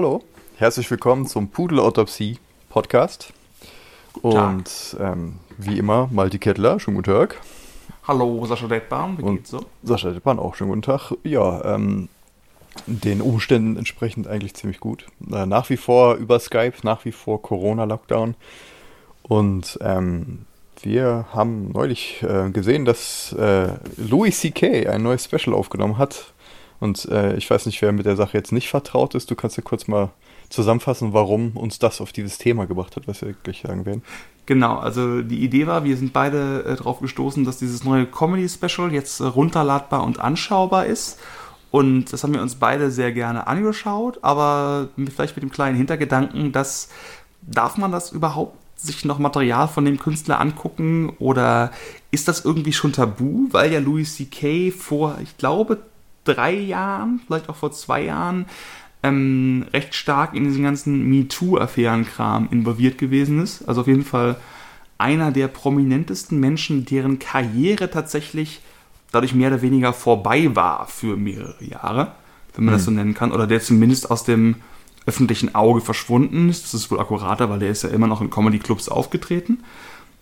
Hallo, herzlich willkommen zum Pudelautopsie Podcast. Und ähm, wie immer, Malti Kettler, schönen guten Tag. Hallo, Sascha Dettbahn, wie Und geht's so? Sascha Dettbahn auch, schönen guten Tag. Ja, ähm, den Umständen entsprechend eigentlich ziemlich gut. Äh, nach wie vor über Skype, nach wie vor Corona-Lockdown. Und ähm, wir haben neulich äh, gesehen, dass äh, Louis C.K. ein neues Special aufgenommen hat. Und äh, ich weiß nicht, wer mit der Sache jetzt nicht vertraut ist. Du kannst ja kurz mal zusammenfassen, warum uns das auf dieses Thema gebracht hat, was wir gleich sagen werden. Genau, also die Idee war, wir sind beide äh, darauf gestoßen, dass dieses neue Comedy-Special jetzt äh, runterladbar und anschaubar ist. Und das haben wir uns beide sehr gerne angeschaut, aber mit- vielleicht mit dem kleinen Hintergedanken, dass darf man das überhaupt sich noch Material von dem Künstler angucken oder ist das irgendwie schon tabu, weil ja Louis C.K. vor, ich glaube, drei Jahren, vielleicht auch vor zwei Jahren, ähm, recht stark in diesen ganzen MeToo-Affären-Kram involviert gewesen ist. Also auf jeden Fall einer der prominentesten Menschen, deren Karriere tatsächlich dadurch mehr oder weniger vorbei war für mehrere Jahre, wenn man das so nennen kann, oder der zumindest aus dem öffentlichen Auge verschwunden ist. Das ist wohl akkurater, weil der ist ja immer noch in Comedy-Clubs aufgetreten.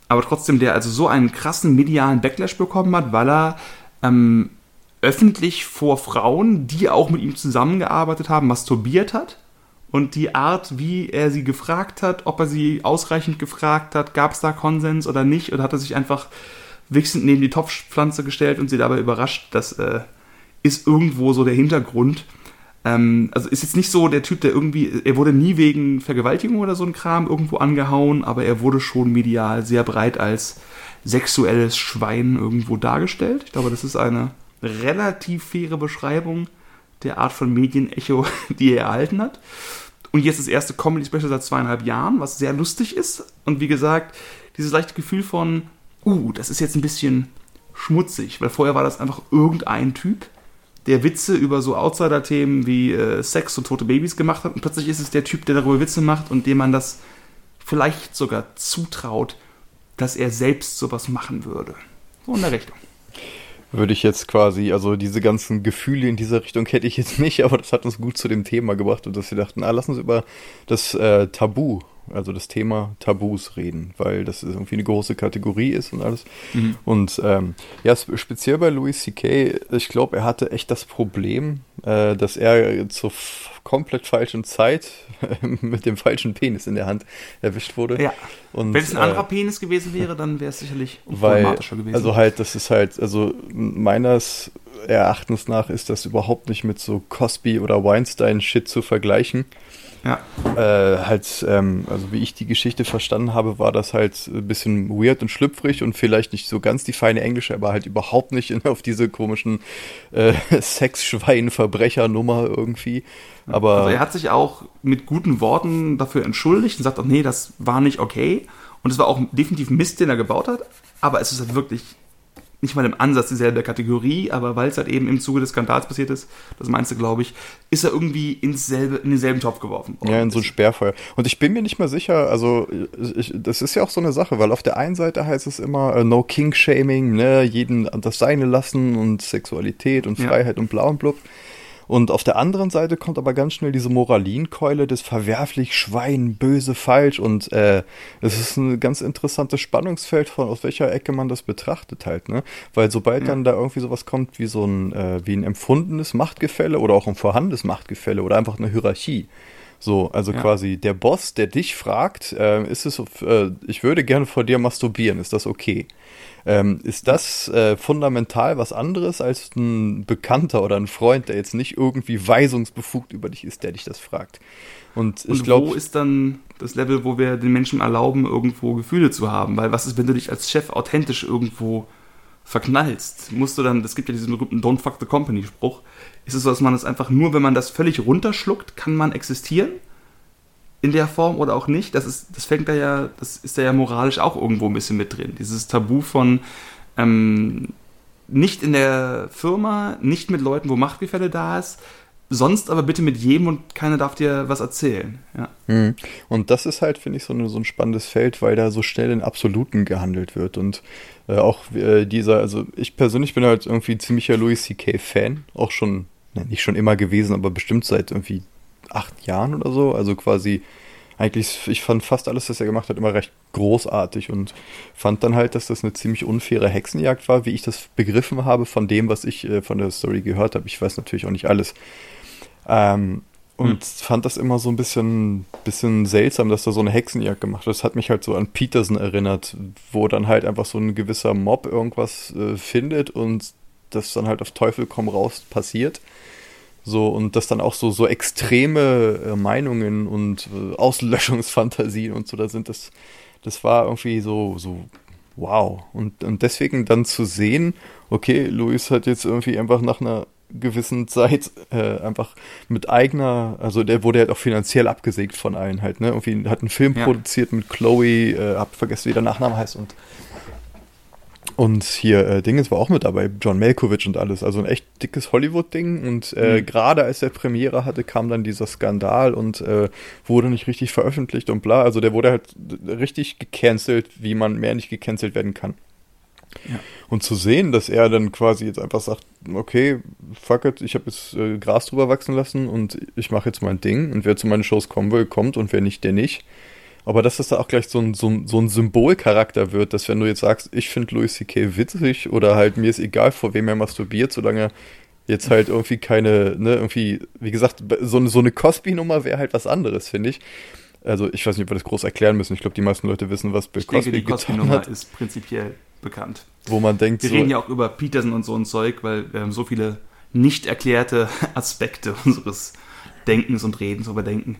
Aber trotzdem, der also so einen krassen medialen Backlash bekommen hat, weil er ähm, öffentlich vor Frauen, die auch mit ihm zusammengearbeitet haben, masturbiert hat. Und die Art, wie er sie gefragt hat, ob er sie ausreichend gefragt hat, gab es da Konsens oder nicht, oder hat er sich einfach wichsend neben die Topfpflanze gestellt und sie dabei überrascht, das äh, ist irgendwo so der Hintergrund. Ähm, also ist jetzt nicht so der Typ, der irgendwie, er wurde nie wegen Vergewaltigung oder so ein Kram irgendwo angehauen, aber er wurde schon medial sehr breit als sexuelles Schwein irgendwo dargestellt. Ich glaube, das ist eine relativ faire Beschreibung der Art von Medienecho, die er erhalten hat. Und jetzt das erste Comedy-Special seit zweieinhalb Jahren, was sehr lustig ist. Und wie gesagt, dieses leichte Gefühl von, uh, das ist jetzt ein bisschen schmutzig, weil vorher war das einfach irgendein Typ, der Witze über so Outsider-Themen wie äh, Sex und tote Babys gemacht hat. Und plötzlich ist es der Typ, der darüber Witze macht und dem man das vielleicht sogar zutraut, dass er selbst sowas machen würde. So in der Richtung. Würde ich jetzt quasi, also diese ganzen Gefühle in dieser Richtung hätte ich jetzt nicht, aber das hat uns gut zu dem Thema gebracht und dass wir dachten, ah, lass uns über das äh, Tabu, also das Thema Tabus reden, weil das irgendwie eine große Kategorie ist und alles. Und ähm, ja, sp- speziell bei Louis C.K., ich glaube, er hatte echt das Problem, äh, dass er zur komplett falschen Zeit mit dem falschen Penis in der Hand erwischt wurde. Ja. Und, Wenn es ein äh, anderer Penis gewesen wäre, dann wäre es sicherlich weil, problematischer gewesen. also halt, das ist halt, also meines Erachtens nach ist das überhaupt nicht mit so Cosby oder Weinstein-Shit zu vergleichen. Ja. Äh, halt, ähm, also wie ich die Geschichte verstanden habe, war das halt ein bisschen weird und schlüpfrig und vielleicht nicht so ganz die feine Englische, aber halt überhaupt nicht in, auf diese komischen äh, Sexschwein-Verbrecher-Nummer irgendwie. Aber Also er hat sich auch mit guten Worten dafür entschuldigt und sagt auch, nee, das war nicht okay. Und es war auch definitiv Mist, den er gebaut hat. Aber es ist halt wirklich nicht mal im Ansatz dieselbe Kategorie, aber weil es halt eben im Zuge des Skandals passiert ist, das meinst du, glaube ich, ist er irgendwie ins selbe, in denselben Topf geworfen worden. Ja, in so ein Sperrfeuer. Und ich bin mir nicht mal sicher, also ich, das ist ja auch so eine Sache, weil auf der einen Seite heißt es immer äh, No King Shaming, ne, jeden das Seine lassen und Sexualität und Ja. Freiheit und bla und blub. Und auf der anderen Seite kommt aber ganz schnell diese Moralinkeule des verwerflich, Schwein, böse, falsch. Und äh, es ist ein ganz interessantes Spannungsfeld von aus welcher Ecke man das betrachtet halt, ne? Weil sobald dann da irgendwie sowas kommt wie so ein, äh, wie ein empfundenes Machtgefälle oder auch ein vorhandenes Machtgefälle oder einfach eine Hierarchie. So, also Ja. quasi der Boss, der dich fragt, äh, ist es, äh, ich würde gerne vor dir masturbieren, ist das okay? Ähm, ist das äh, fundamental was anderes als ein Bekannter oder ein Freund, der jetzt nicht irgendwie weisungsbefugt über dich ist, der dich das fragt? Und ich Und wo glaube, ist dann das Level, wo wir den Menschen erlauben, irgendwo Gefühle zu haben? Weil was ist, wenn du dich als Chef authentisch irgendwo verknallst? Musst du dann, es gibt ja diesen berühmten Don't fuck the company Spruch, ist es so, dass man es einfach nur, wenn man das völlig runterschluckt, kann man existieren? In der Form oder auch nicht? Das ist, das fängt da ja, das ist da ja moralisch auch irgendwo ein bisschen mit drin. Dieses Tabu von ähm, nicht in der Firma, nicht mit Leuten, wo Machtgefälle da ist, sonst aber bitte mit jedem und keiner darf dir was erzählen. Ja. Mhm. Und das ist halt, finde ich, so, eine, so ein spannendes Feld, weil da so schnell in Absoluten gehandelt wird. Und äh, auch äh, dieser, also ich persönlich bin halt irgendwie ziemlicher Louis C.K. Fan, auch schon, ne, nicht schon immer gewesen, aber bestimmt seit irgendwie acht Jahren oder so. Also quasi eigentlich, ich fand fast alles, was er gemacht hat, immer recht großartig und fand dann halt, dass das eine ziemlich unfaire Hexenjagd war, wie ich das begriffen habe von dem, was ich äh, von der Story gehört habe. Ich weiß natürlich auch nicht alles. Ähm, und hm. fand das immer so ein bisschen, bisschen seltsam, dass da so eine Hexenjagd gemacht wird. Das hat mich halt so an Peterson erinnert, wo dann halt einfach so ein gewisser Mob irgendwas äh, findet und das dann halt auf Teufel komm raus passiert. So, und das dann auch so, so extreme äh, Meinungen und äh, Auslöschungsfantasien und so da sind, das, das war irgendwie so, so wow. Und, und deswegen dann zu sehen, okay, Luis hat jetzt irgendwie einfach nach einer gewissen Zeit äh, einfach mit eigener, also der wurde halt auch finanziell abgesägt von allen halt, ne? Irgendwie hat einen Film ja. produziert mit Chloe, äh, hab vergessen, wie der Nachname heißt und und hier, äh, Dinges war auch mit dabei, John Malkovich und alles. Also ein echt dickes Hollywood-Ding. Und äh, mhm. gerade als der Premiere hatte, kam dann dieser Skandal und äh, wurde nicht richtig veröffentlicht und bla. Also der wurde halt richtig gecancelt, wie man mehr nicht gecancelt werden kann. Ja. Und zu sehen, dass er dann quasi jetzt einfach sagt, okay, fuck it, ich habe jetzt äh, Gras drüber wachsen lassen und ich mache jetzt mein Ding und wer zu meinen Shows kommen will, kommt und wer nicht, der nicht. Aber dass das da auch gleich so ein, so ein, so ein Symbolcharakter wird, dass wenn du jetzt sagst, ich finde Louis C.K. witzig oder halt mir ist egal, vor wem er masturbiert, solange jetzt halt irgendwie keine, ne, irgendwie, wie gesagt, so, so eine Cosby-Nummer wäre halt was anderes, finde ich. Also ich weiß nicht, ob wir das groß erklären müssen. Ich glaube, die meisten Leute wissen, was Bill Cosby denke, die Cosby-Nummer ist prinzipiell bekannt. Wo man denkt, wir so, reden ja auch über Peterson und so ein Zeug, weil wir haben so viele nicht erklärte Aspekte unseres Denkens und Redens überdenken.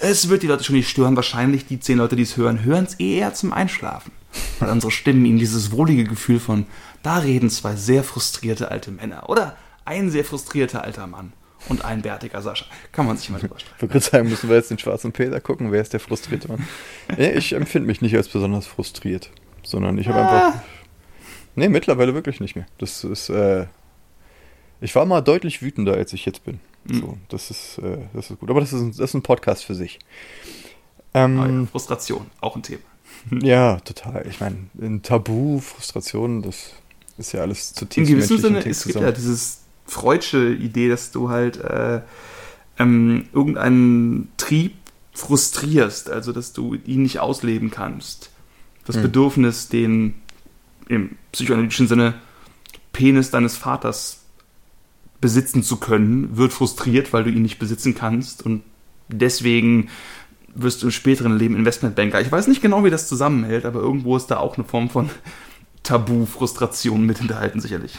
Es wird die Leute schon nicht stören. Wahrscheinlich die zehn Leute, die es hören, hören es eher zum Einschlafen. Weil unsere Stimmen ihnen dieses wohlige Gefühl von, da reden zwei sehr frustrierte alte Männer. Oder ein sehr frustrierter alter Mann und ein bärtiger Sascha. Kann man sich mal drüber streiten. Ich würde sagen, müssen wir jetzt den schwarzen Peter gucken. Wer ist der frustrierte Mann? nee, ich empfinde mich nicht als besonders frustriert, sondern ich habe ah. einfach. Nee, mittlerweile wirklich nicht mehr. Das ist. Äh, ich war mal deutlich wütender, als ich jetzt bin. Mhm. So, das ist, äh, das ist gut. Aber das ist, ein, das ist ein Podcast für sich. Ähm, ah ja, Frustration, auch ein Thema. ja, total. Ich meine, ein Tabu, Frustration, das ist ja alles zutiefst In gewissem Sinne, es gibt ja dieses freudsche Idee, dass du halt äh, ähm, irgendeinen Trieb frustrierst, also dass du ihn nicht ausleben kannst. Das hm. Bedürfnis, den im psychoanalytischen Sinne Penis deines Vaters besitzen zu können, wird frustriert, weil du ihn nicht besitzen kannst und deswegen wirst du im späteren Leben Investmentbanker. Ich weiß nicht genau, wie das zusammenhält, aber irgendwo ist da auch eine Form von Tabu, Frustration mit hinterhalten, sicherlich.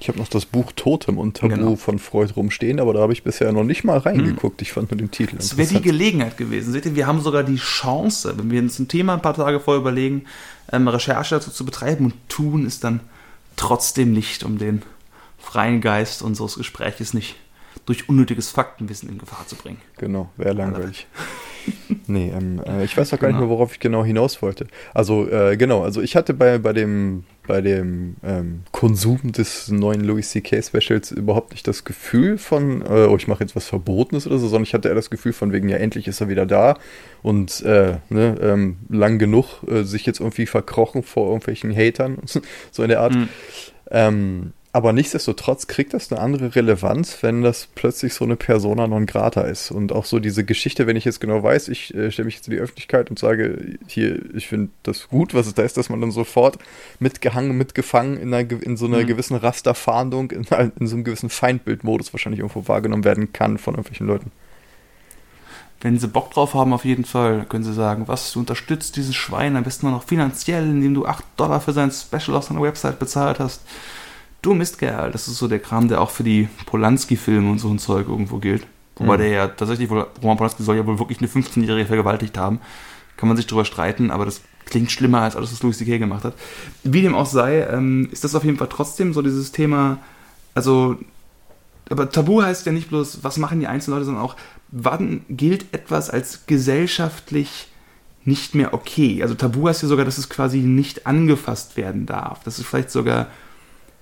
Ich habe noch das Buch Totem und Tabu genau. von Freud rumstehen, aber da habe ich bisher noch nicht mal reingeguckt. Ich fand nur den Titel. Das wäre die Gelegenheit gewesen. Seht ihr, wir haben sogar die Chance, wenn wir uns ein Thema ein paar Tage vorher überlegen, ähm, Recherche dazu zu betreiben und tun es dann trotzdem nicht, um den freien Geist unseres Gespräches nicht durch unnötiges Faktenwissen in Gefahr zu bringen. Genau, wäre langweilig. nee, ähm, äh, ich weiß auch gar genau. nicht mehr, worauf ich genau hinaus wollte. Also, äh, genau, also ich hatte bei, bei dem, bei dem ähm, Konsum des neuen Louis C.K. Specials überhaupt nicht das Gefühl von, äh, oh, ich mache jetzt was Verbotenes oder so, sondern ich hatte eher das Gefühl von wegen, ja, endlich ist er wieder da und äh, ne, ähm, lang genug äh, sich jetzt irgendwie verkrochen vor irgendwelchen Hatern, so in der Art. Mhm. Ähm, aber nichtsdestotrotz kriegt das eine andere Relevanz, wenn das plötzlich so eine Persona non grata ist. Und auch so diese Geschichte, wenn ich jetzt genau weiß, ich äh, stelle mich jetzt in die Öffentlichkeit und sage, hier, ich finde das gut, was es da ist, dass man dann sofort mitgehangen, mitgefangen in, einer, in so einer mhm. gewissen Rasterfahndung, in, in so einem gewissen Feindbildmodus wahrscheinlich irgendwo wahrgenommen werden kann von irgendwelchen Leuten. Wenn sie Bock drauf haben, auf jeden Fall, können sie sagen, was, du unterstützt dieses Schwein am besten noch finanziell, indem du 8 Dollar für sein Special auf seiner Website bezahlt hast Du Mistkerl, das ist so der Kram, der auch für die Polanski-Filme und so ein Zeug irgendwo gilt. Wobei mhm. der ja tatsächlich wohl, Roman Polanski soll ja wohl wirklich eine 15-Jährige vergewaltigt haben. Kann man sich drüber streiten, aber das klingt schlimmer als alles, was Louis C.K. gemacht hat. Wie dem auch sei, ähm, ist das auf jeden Fall trotzdem so dieses Thema, also, aber Tabu heißt ja nicht bloß, was machen die einzelnen Leute, sondern auch, wann gilt etwas als gesellschaftlich nicht mehr okay? Also Tabu heißt ja sogar, dass es quasi nicht angefasst werden darf. Das ist vielleicht sogar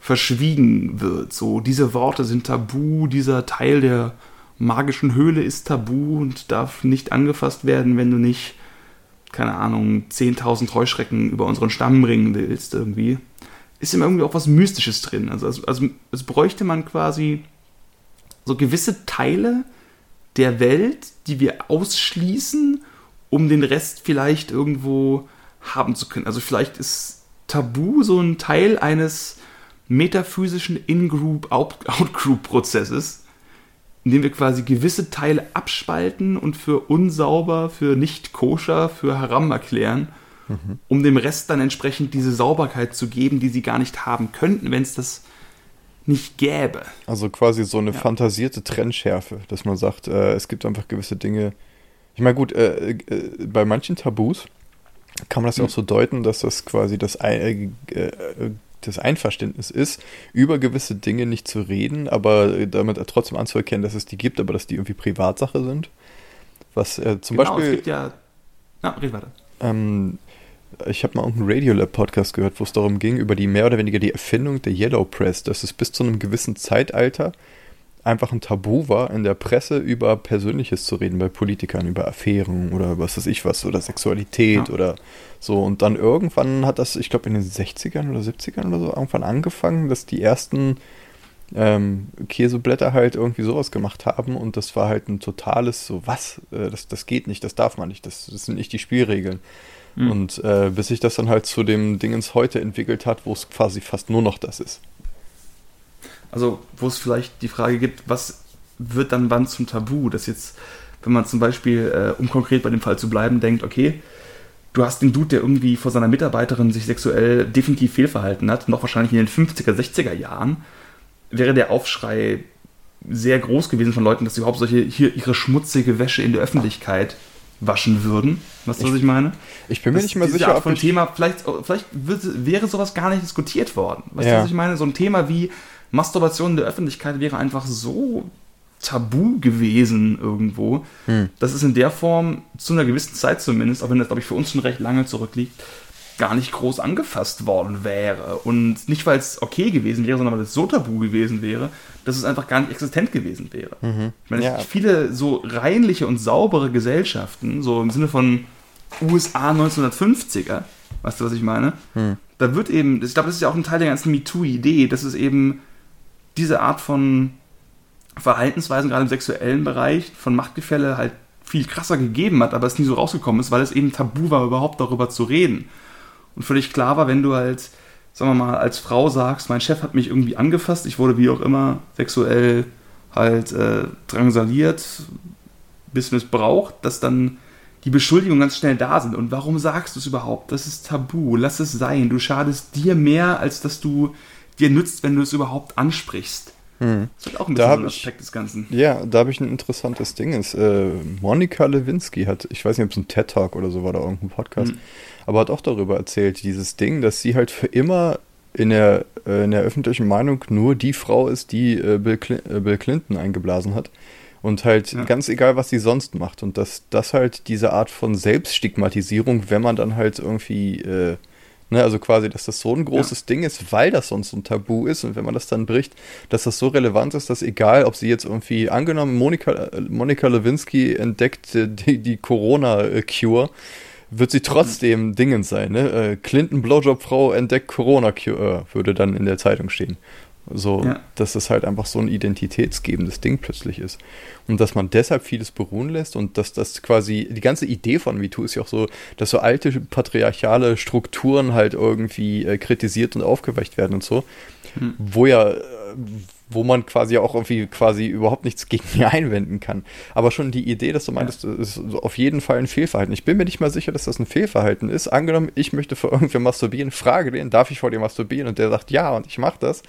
verschwiegen wird. So, diese Worte sind tabu, dieser Teil der magischen Höhle ist tabu und darf nicht angefasst werden, wenn du nicht, keine Ahnung, 10.000 Heuschrecken über unseren Stamm bringen willst, irgendwie. Ist immer irgendwie auch was Mystisches drin. Also, also, also es bräuchte man quasi so gewisse Teile der Welt, die wir ausschließen, um den Rest vielleicht irgendwo haben zu können. Also vielleicht ist Tabu so ein Teil eines metaphysischen In-Group, Out-Group-Prozesses, in dem wir quasi gewisse Teile abspalten und für unsauber, für nicht koscher, für haram erklären, mhm. um dem Rest dann entsprechend diese Sauberkeit zu geben, die sie gar nicht haben könnten, wenn es das nicht gäbe. Also quasi so eine ja. fantasierte Trennschärfe, dass man sagt, äh, es gibt einfach gewisse Dinge. Ich meine, gut, äh, äh, bei manchen Tabus kann man das ja auch hm. so deuten, dass das quasi das, äh, äh, das Einverständnis ist, über gewisse Dinge nicht zu reden, aber damit trotzdem anzuerkennen, dass es die gibt, aber dass die irgendwie Privatsache sind. Was äh, zum genau, Beispiel. Es gibt ja. Na, red weiter. Ähm, ich habe mal irgendeinen Radiolab-Podcast gehört, wo es darum ging, über die mehr oder weniger die Erfindung der Yellow Press, dass es bis zu einem gewissen Zeitalter einfach ein Tabu war, in der Presse über Persönliches zu reden, bei Politikern, über Affären oder was weiß ich was, oder Sexualität ja. oder so. Und dann irgendwann hat das, ich glaube in den 60ern oder 70ern oder so, irgendwann angefangen, dass die ersten ähm, Käseblätter halt irgendwie sowas gemacht haben und das war halt ein totales so, was, äh, das, das geht nicht, das darf man nicht, das, das sind nicht die Spielregeln. Mhm. Und äh, bis sich das dann halt zu dem Dingens heute entwickelt hat, wo es quasi fast nur noch das ist. Also, wo es vielleicht die Frage gibt, was wird dann wann zum Tabu? Dass jetzt, wenn man zum Beispiel, äh, um konkret bei dem Fall zu bleiben, denkt, okay, du hast den Dude, der irgendwie vor seiner Mitarbeiterin sich sexuell definitiv fehlverhalten hat, noch wahrscheinlich in den 50er, 60er Jahren, wäre der Aufschrei sehr groß gewesen von Leuten, dass sie überhaupt solche hier ihre schmutzige Wäsche in der Öffentlichkeit waschen würden. Weißt du, was ich meine? Ich bin mir nicht mehr sicher, Art von Thema, vielleicht, vielleicht wäre sowas gar nicht diskutiert worden. Weißt ja. du, was ich meine? So ein Thema wie Masturbation in der Öffentlichkeit wäre einfach so tabu gewesen irgendwo, hm. dass es in der Form zu einer gewissen Zeit zumindest, auch wenn das, glaube ich, für uns schon recht lange zurückliegt, gar nicht groß angefasst worden wäre. Und nicht, weil es okay gewesen wäre, sondern weil es so tabu gewesen wäre, dass es einfach gar nicht existent gewesen wäre. Mhm. Ich meine, ja. viele so reinliche und saubere Gesellschaften, so im Sinne von USA 1950er, weißt du, was ich meine? Mhm. Da wird eben, ich glaube, das ist ja auch ein Teil der ganzen MeToo-Idee, dass es eben diese Art von Verhaltensweisen, gerade im sexuellen Bereich, von Machtgefälle halt viel krasser gegeben hat, aber es nie so rausgekommen ist, weil es eben tabu war, überhaupt darüber zu reden. Und völlig klar war, wenn du halt, sagen wir mal, als Frau sagst, mein Chef hat mich irgendwie angefasst, ich wurde wie auch immer sexuell halt äh, drangsaliert, bis missbraucht, dass dann die Beschuldigungen ganz schnell da sind. Und warum sagst du es überhaupt? Das ist tabu. Lass es sein. Du schadest dir mehr, als dass du dir nützt, wenn du es überhaupt ansprichst. Hm. Das ist auch ein bisschen ein Aspekt des Ganzen. Ja, da habe ich ein interessantes Ding. Ist, äh, Monika Lewinsky hat, ich weiß nicht, ob es ein TED-Talk oder so war, da irgendein Podcast, hm. aber hat auch darüber erzählt, dieses Ding, dass sie halt für immer in der, äh, in der öffentlichen Meinung nur die Frau ist, die äh, Bill, Cl äh, Bill, Clinton eingeblasen hat. Und halt ja. ganz egal, was sie sonst macht. Und dass das halt diese Art von Selbststigmatisierung, wenn man dann halt irgendwie äh, Ne, also quasi, dass das so ein großes ja. Ding ist, weil das sonst ein Tabu ist und wenn man das dann bricht, dass das so relevant ist, dass egal, ob sie jetzt irgendwie, angenommen, Monika, Monika Lewinsky entdeckt die, die Corona-Cure, wird sie trotzdem mhm. Dingen sein. Ne? Äh, Clinton Blowjob-Frau entdeckt Corona-Cure, würde dann in der Zeitung stehen. So, ja. dass es halt einfach so ein identitätsgebendes Ding plötzlich ist. Und dass man deshalb vieles beruhen lässt und dass das quasi, die ganze Idee von MeToo ist ja auch so, dass so alte patriarchale Strukturen halt irgendwie äh, kritisiert und aufgeweicht werden und so. Hm. Wo ja, äh, wo man quasi auch irgendwie quasi überhaupt nichts gegen einwenden kann. Aber schon die Idee, dass du meintest, ja. ist auf jeden Fall ein Fehlverhalten. Ich bin mir nicht mal sicher, dass das ein Fehlverhalten ist. Angenommen, ich möchte vor irgendwer masturbieren, frage den, darf ich vor dir masturbieren? Und der sagt ja und ich mache das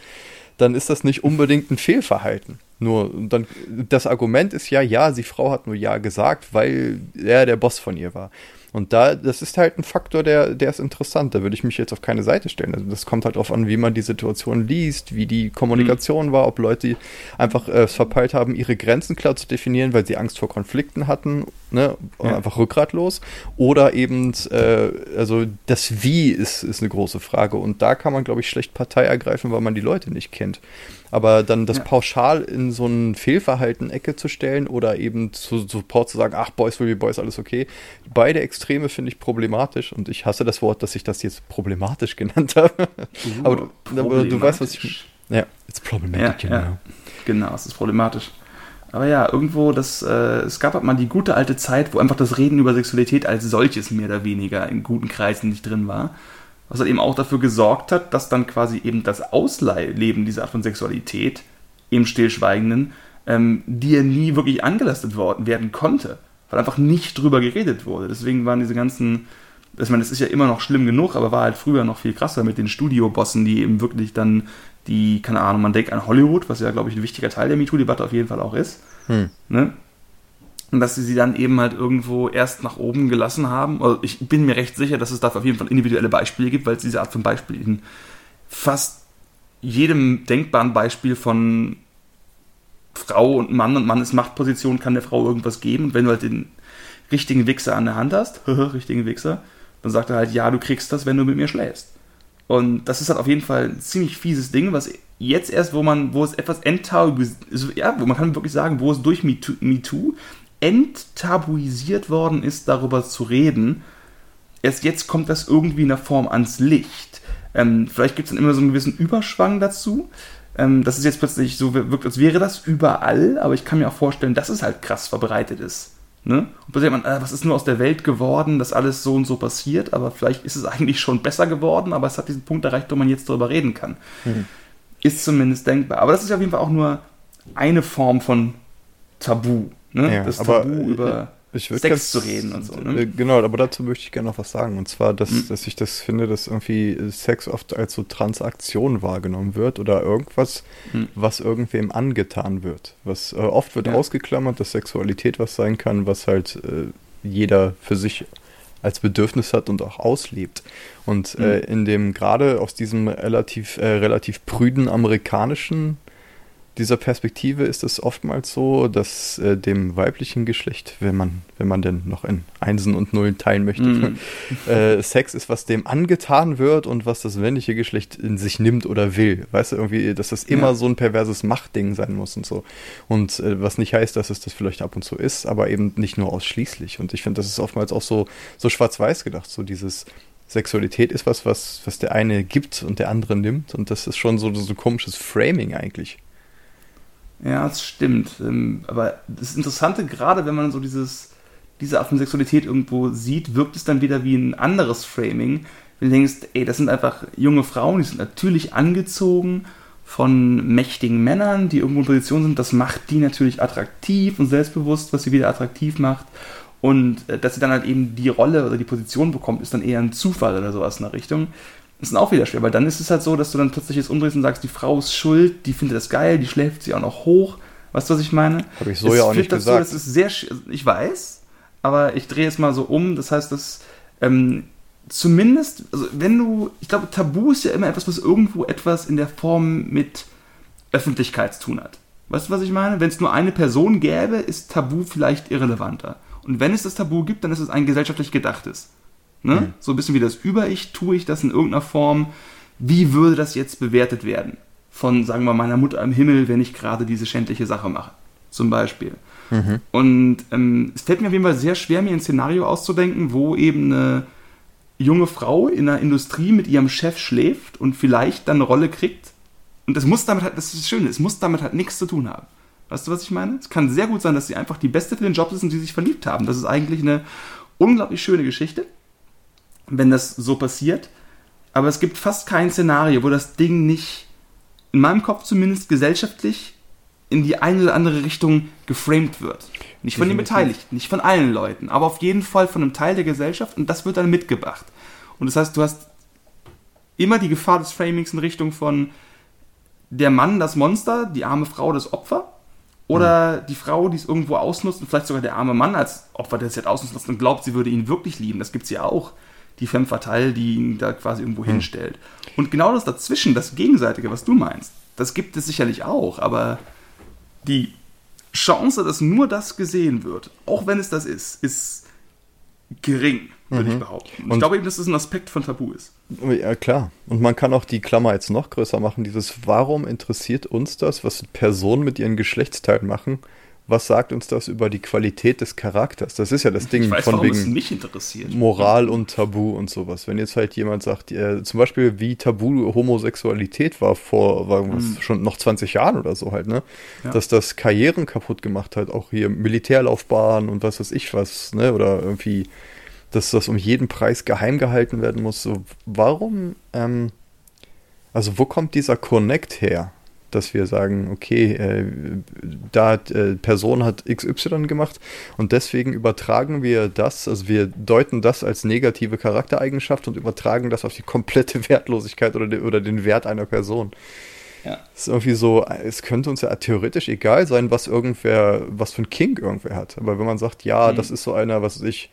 dann ist das nicht unbedingt ein Fehlverhalten. Nur dann das Argument ist ja, ja, die Frau hat nur ja gesagt, weil er der Boss von ihr war. Und da, das ist halt ein Faktor, der, der ist interessant. Da würde ich mich jetzt auf keine Seite stellen. Also das kommt halt darauf an, wie man die Situation liest, wie die Kommunikation mhm. war, ob Leute einfach äh, es verpeilt haben, ihre Grenzen klar zu definieren, weil sie Angst vor Konflikten hatten, ne, ja. einfach rückgratlos. Oder eben, äh, also das Wie ist, ist eine große Frage. Und da kann man, glaube ich, schlecht Partei ergreifen, weil man die Leute nicht kennt. Aber dann das ja. pauschal in so ein Fehlverhalten-Ecke zu stellen oder eben zu Support zu sagen, ach, Boys will be Boys, alles okay. Beide Extreme finde ich problematisch und ich hasse das Wort, dass ich das jetzt problematisch genannt habe. Uh, aber, du, aber, du weißt, was ich. Ja, it's problematic, ja, genau. Ja. Genau, es ist problematisch. Aber ja, irgendwo, das, äh, es gab halt mal die gute alte Zeit, wo einfach das Reden über Sexualität als solches mehr oder weniger in guten Kreisen nicht drin war. Was halt eben auch dafür gesorgt hat, dass dann quasi eben das Ausleben dieser Art von Sexualität im Stillschweigenden ähm, dir nie wirklich angelastet worden werden konnte, weil einfach nicht drüber geredet wurde. Deswegen waren diese ganzen, ich meine, das ist ja immer noch schlimm genug, aber war halt früher noch viel krasser mit den Studiobossen, die eben wirklich dann die, keine Ahnung, man denkt an Hollywood, was ja, glaube ich, ein wichtiger Teil der MeToo-Debatte auf jeden Fall auch ist. Hm. Ne? Und dass sie sie dann eben halt irgendwo erst nach oben gelassen haben. Also ich bin mir recht sicher, dass es dafür auf jeden Fall individuelle Beispiele gibt, weil es diese Art von Beispiel in fast jedem denkbaren Beispiel von Frau und Mann und Mann ist Machtposition, kann der Frau irgendwas geben. Und wenn du halt den richtigen Wichser an der Hand hast, richtigen Wichser, dann sagt er halt, ja, du kriegst das, wenn du mit mir schläfst. Und das ist halt auf jeden Fall ein ziemlich fieses Ding, was jetzt erst, wo man, wo es etwas enttabuisiert, ja, wo man kann wirklich sagen, wo es durch MeToo, MeToo enttabuisiert worden ist, darüber zu reden. Erst jetzt kommt das irgendwie in der Form ans Licht. Ähm, vielleicht gibt es dann immer so einen gewissen Überschwang dazu. Ähm, dass es jetzt plötzlich so wirkt, als wäre das überall, aber ich kann mir auch vorstellen, dass es halt krass verbreitet ist. Ne? Und plötzlich man, äh, was ist nur aus der Welt geworden, dass alles so und so passiert, aber vielleicht ist es eigentlich schon besser geworden, aber es hat diesen Punkt erreicht, wo man jetzt darüber reden kann. Mhm. Ist zumindest denkbar. Aber das ist auf jeden Fall auch nur eine Form von Tabu. Ne? Ja, das Tabu über Sex ganz, zu reden und so. Ne? Äh, genau, aber dazu möchte ich gerne noch was sagen. Und zwar, dass, mhm. dass ich das finde, dass irgendwie Sex oft als so Transaktion wahrgenommen wird oder irgendwas, mhm. was irgendwem angetan wird. Was äh, oft wird ja. ausgeklammert, dass Sexualität was sein kann, was halt äh, jeder für sich als Bedürfnis hat und auch auslebt. Und mhm. äh, in dem gerade aus diesem relativ, äh, relativ prüden amerikanischen dieser Perspektive ist es oftmals so, dass äh, dem weiblichen Geschlecht, wenn man, wenn man denn noch in Einsen und Nullen teilen möchte, mm. äh, Sex ist, was dem angetan wird und was das männliche Geschlecht in sich nimmt oder will. Weißt du, irgendwie, dass das immer ja. so ein perverses Machtding sein muss und so. Und äh, was nicht heißt, dass es das vielleicht ab und zu ist, aber eben nicht nur ausschließlich. Und ich finde, das ist oftmals auch so, so schwarz-weiß gedacht, so dieses Sexualität ist was, was, was der eine gibt und der andere nimmt. Und das ist schon so, so ein komisches Framing eigentlich. Ja, das stimmt. Ähm, aber das Interessante, gerade wenn man so dieses, diese Art von Sexualität irgendwo sieht, wirkt es dann wieder wie ein anderes Framing. Wenn du denkst, ey, das sind einfach junge Frauen, die sind natürlich angezogen von mächtigen Männern, die irgendwo in Position sind. Das macht die natürlich attraktiv und selbstbewusst, was sie wieder attraktiv macht. Und äh, dass sie dann halt eben die Rolle oder die Position bekommt, ist dann eher ein Zufall oder sowas in der Richtung ist dann auch wieder schwer, weil dann ist es halt so, dass du dann plötzlich jetzt umdrehst und sagst, die Frau ist schuld, die findet das geil, die schläft sie auch noch hoch. Weißt du, was ich meine? Habe ich so es ja auch nicht dazu, gesagt. Das ist sehr, ich weiß, aber ich drehe es mal so um. Das heißt, dass ähm, zumindest, also wenn du, ich glaube, Tabu ist ja immer etwas, was irgendwo etwas in der Form mit Öffentlichkeit zu tun hat. Weißt du, was ich meine? Wenn es nur eine Person gäbe, ist Tabu vielleicht irrelevanter. Und wenn es das Tabu gibt, dann ist es ein gesellschaftlich gedachtes. Ne? Mhm. So ein bisschen wie das Über-Ich, tue ich das in irgendeiner Form. Wie würde das jetzt bewertet werden? Von, sagen wir, meiner Mutter im Himmel, wenn ich gerade diese schändliche Sache mache. Zum Beispiel. Mhm. Und ähm, es fällt mir auf jeden Fall sehr schwer, mir ein Szenario auszudenken, wo eben eine junge Frau in einer Industrie mit ihrem Chef schläft und vielleicht dann eine Rolle kriegt. Und das muss damit halt, das ist das Schöne, es muss damit halt nichts zu tun haben. Weißt du, was ich meine? Es kann sehr gut sein, dass sie einfach die Beste für den Job ist und sie sich verliebt haben. Das ist eigentlich eine unglaublich schöne Geschichte wenn das so passiert. Aber es gibt fast kein Szenario, wo das Ding nicht, in meinem Kopf zumindest gesellschaftlich, in die eine oder andere Richtung geframed wird. Nicht von den Beteiligten, nicht von allen Leuten, aber auf jeden Fall von einem Teil der Gesellschaft und das wird dann mitgebracht. Und das heißt, du hast immer die Gefahr des Framings in Richtung von der Mann das Monster, die arme Frau das Opfer oder mhm. die Frau, die es irgendwo ausnutzt und vielleicht sogar der arme Mann als Opfer, der es jetzt ausnutzt und glaubt, sie würde ihn wirklich lieben. Das gibt es ja auch die Femme Fatale, die ihn da quasi irgendwo hm. hinstellt. Und genau das dazwischen, das Gegenseitige, was du meinst, das gibt es sicherlich auch, aber die Chance, dass nur das gesehen wird, auch wenn es das ist, ist gering, würde mhm. ich behaupten. Und ich glaube eben, dass das ein Aspekt von Tabu ist. Ja, klar. Und man kann auch die Klammer jetzt noch größer machen, dieses Warum interessiert uns das, was Personen mit ihren Geschlechtsteilen machen, was sagt uns das über die Qualität des Charakters? Das ist ja das Ding weiß, von wegen. Moral und Tabu und sowas. Wenn jetzt halt jemand sagt, äh, zum Beispiel wie Tabu Homosexualität war vor war Mhm. schon noch 20 Jahren oder so halt, ne? Ja. Dass das Karrieren kaputt gemacht hat, auch hier Militärlaufbahn und was weiß ich was, ne? Oder irgendwie, dass das um jeden Preis geheim gehalten werden muss. So, warum, ähm, also wo kommt dieser Connect her? Dass wir sagen, okay, äh, da hat äh, Person hat XY gemacht und deswegen übertragen wir das, also wir deuten das als negative Charaktereigenschaft und übertragen das auf die komplette Wertlosigkeit oder, de, oder den Wert einer Person. Ja. Es ist irgendwie so, es könnte uns ja theoretisch egal sein, was irgendwer, was für ein King irgendwer hat. Aber wenn man sagt, ja, Mhm. das ist so einer, was weiß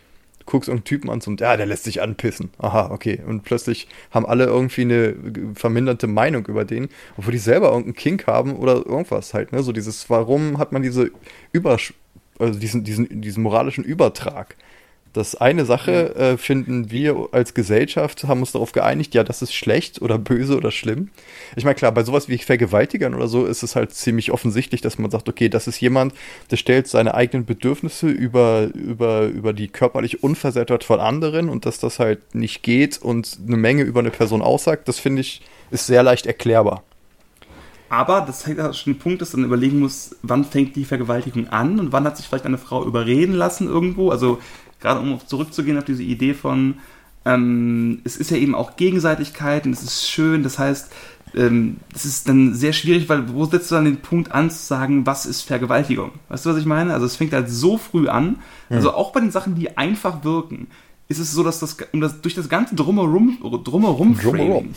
guckst irgendeinen Typen an und ja, der lässt sich anpissen. Aha, okay. Und plötzlich haben alle irgendwie eine verminderte Meinung über den, obwohl die selber irgendeinen Kink haben oder irgendwas halt, ne? So dieses, warum hat man diese Übersch also diesen, diesen, diesen moralischen Übertrag? Das eine Sache äh, finden wir als Gesellschaft, haben uns darauf geeinigt, ja, das ist schlecht oder böse oder schlimm. Ich meine, klar, bei sowas wie Vergewaltigern oder so ist es halt ziemlich offensichtlich, dass man sagt, okay, das ist jemand, der stellt seine eigenen Bedürfnisse über, über, über die körperliche Unversehrtheit von anderen und dass das halt nicht geht und eine Menge über eine Person aussagt, das finde ich, ist sehr leicht erklärbar. Aber das ist halt schon ein Punkt, dass man überlegen muss, wann fängt die Vergewaltigung an und wann hat sich vielleicht eine Frau überreden lassen irgendwo. Also gerade um zurückzugehen auf diese Idee von, ähm, es ist ja eben auch Gegenseitigkeit und es ist schön. Das heißt, ähm, es ist dann sehr schwierig, weil wo setzt du dann den Punkt an zu sagen, was ist Vergewaltigung? Weißt du, was ich meine? Also es fängt halt so früh an. Also auch bei den Sachen, die einfach wirken, ist es so, dass das, um das durch das ganze Drumherum, Drumherum, Drumherum. Framing,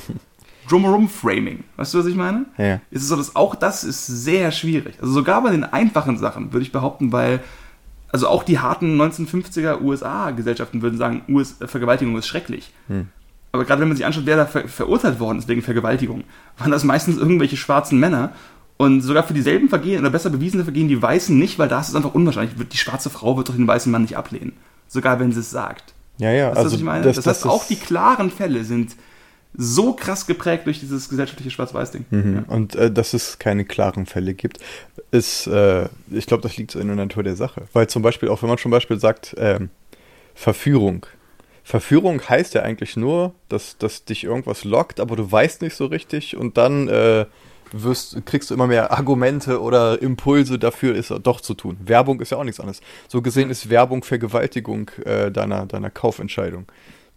Drumherum Framing, weißt du, was ich meine? Ja. ist es so, dass auch das ist sehr schwierig. Also sogar bei den einfachen Sachen würde ich behaupten, weil also auch die harten 1950er USA-Gesellschaften würden sagen, US Vergewaltigung ist schrecklich. Aber gerade wenn man sich anschaut, wer da ver verurteilt worden ist wegen Vergewaltigung, waren das meistens irgendwelche schwarzen Männer. Und sogar für dieselben Vergehen oder besser bewiesene Vergehen die Weißen nicht, weil da ist es einfach unwahrscheinlich. Die schwarze Frau wird doch den weißen Mann nicht ablehnen. Sogar wenn sie es sagt. Ja, ja, Weißt du, also was ich meine? das, Das, das heißt, auch ist- die klaren Fälle sind so krass geprägt durch dieses gesellschaftliche Schwarz-Weiß-Ding. Mhm. Und äh, dass es keine klaren Fälle gibt, ist, äh, ich glaube, das liegt so in der Natur der Sache. Weil zum Beispiel, auch wenn man zum Beispiel sagt, ähm, Verführung. Verführung heißt ja eigentlich nur, dass, dass dich irgendwas lockt, aber du weißt nicht so richtig und dann äh, wirst, kriegst du immer mehr Argumente oder Impulse dafür, es doch zu tun. Werbung ist ja auch nichts anderes. So gesehen ist Werbung Vergewaltigung äh, deiner, deiner Kaufentscheidung.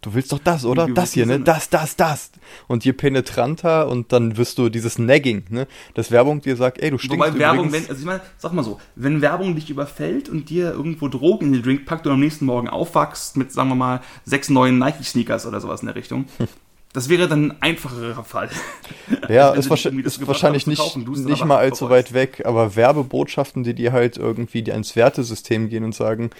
Du willst doch das, oder? Das hier, ne? Das, das, das. Und je penetranter und dann wirst du dieses Nagging, ne? Dass Werbung dir sagt, ey, du stinkst Wobei Werbung, wenn, übrigens. also ich meine, sag mal so, wenn Werbung dich überfällt und dir irgendwo Drogen in den Drink packt und am nächsten Morgen aufwachst mit, sagen wir mal, sechs neuen Nike-Sneakers oder sowas in der Richtung, das wäre dann ein einfacherer Fall. ja, wenn ist, ist wahrscheinlich nicht, kaufen, nicht mal allzu weit weg, aber Werbebotschaften, die dir halt irgendwie die ins Wertesystem gehen und sagen,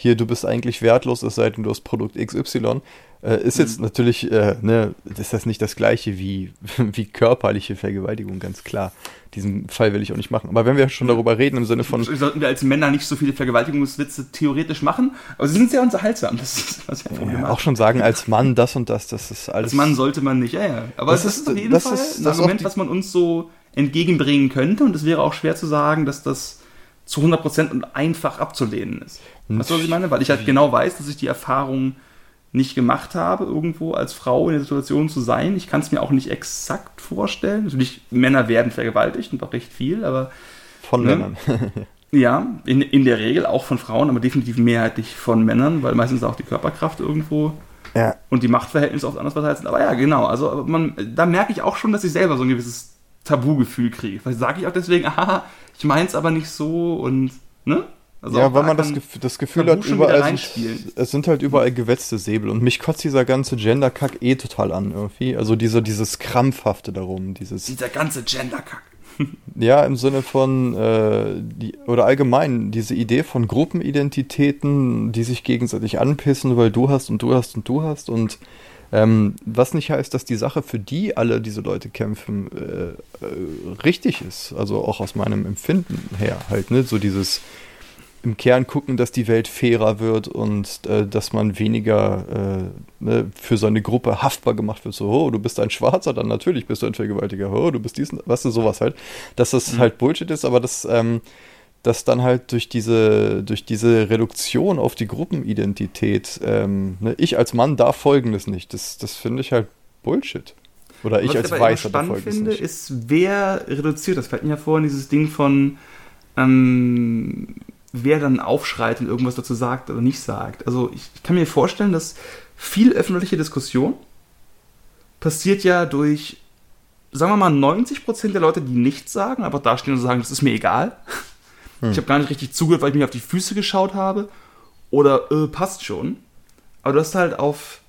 hier, du bist eigentlich wertlos, es sei denn, du hast Produkt XY, äh, ist jetzt Mhm. natürlich, äh, ne, ist das nicht das gleiche wie, wie körperliche Vergewaltigung, ganz klar. Diesen Fall will ich auch nicht machen. Aber wenn wir schon darüber reden, im Sinne von, Sollten wir als Männer nicht so viele Vergewaltigungswitze theoretisch machen, aber sie sind sehr unterhaltsam. Das ist was ja auch schon sagen, als Mann das und das, das ist alles. Als Mann sollte man nicht, ja, ja. Aber Das das, ist- auf jeden das Fall ist- ein Argument, was man uns so entgegenbringen könnte. Und es wäre auch schwer zu sagen, dass das zu 100% und einfach abzulehnen ist. Weißt du, was ich meine? Weil ich halt genau weiß, dass ich die Erfahrung nicht gemacht habe, irgendwo als Frau in der Situation zu sein. Ich kann es mir auch nicht exakt vorstellen. Natürlich, Männer werden vergewaltigt und auch recht viel, aber von ne? Männern. ja, in, in der Regel auch von Frauen, aber definitiv mehrheitlich von Männern, weil meistens auch die Körperkraft irgendwo ja. und die Machtverhältnisse oft anders verteilt sind. Aber ja, genau. Also man, da merke ich auch schon, dass ich selber so ein gewisses Tabugefühl kriege. Vielleicht sage ich auch deswegen, aha, ich meins aber nicht so und ne? Also ja, weil man das, Gef das Gefühl hat, überall sind, es sind halt überall gewetzte Säbel und mich kotzt dieser ganze Gender-Kack eh total an irgendwie. Also dieser, dieses Krampfhafte darum, dieses, dieser ganze Gender-Kack. ja, im Sinne von, äh, die, oder allgemein, diese Idee von Gruppenidentitäten, die sich gegenseitig anpissen, weil du hast und du hast und du hast und ähm, was nicht heißt, dass die Sache, für die alle diese Leute kämpfen, äh, äh, richtig ist. Also auch aus meinem Empfinden her halt, ne? So dieses im Kern gucken, dass die Welt fairer wird und äh, dass man weniger äh, ne, für seine Gruppe haftbar gemacht wird. So, oh, du bist ein Schwarzer, dann natürlich bist du ein Vergewaltiger. Oh, du bist diesen, weißt du, sowas halt. Dass das halt Bullshit ist, aber das, ähm, dass dann halt durch diese, durch diese Reduktion auf die Gruppenidentität, ähm, ne, ich als Mann darf Folgendes nicht. Das, das finde ich halt Bullshit. Oder ich Was als ich immer Weißer darf spannend Folgendes finde, nicht. ist, wer reduziert das. Wir hatten ja vorhin dieses Ding von, ähm, wer dann aufschreit und irgendwas dazu sagt oder nicht sagt. Also ich, ich kann mir vorstellen, dass viel öffentliche Diskussion passiert ja durch, sagen wir mal, 90% der Leute, die nichts sagen, aber da stehen und sagen, das ist mir egal. Ich habe gar nicht richtig zugehört, weil ich mir auf die Füße geschaut habe. Oder äh, passt schon. Aber du hast halt auf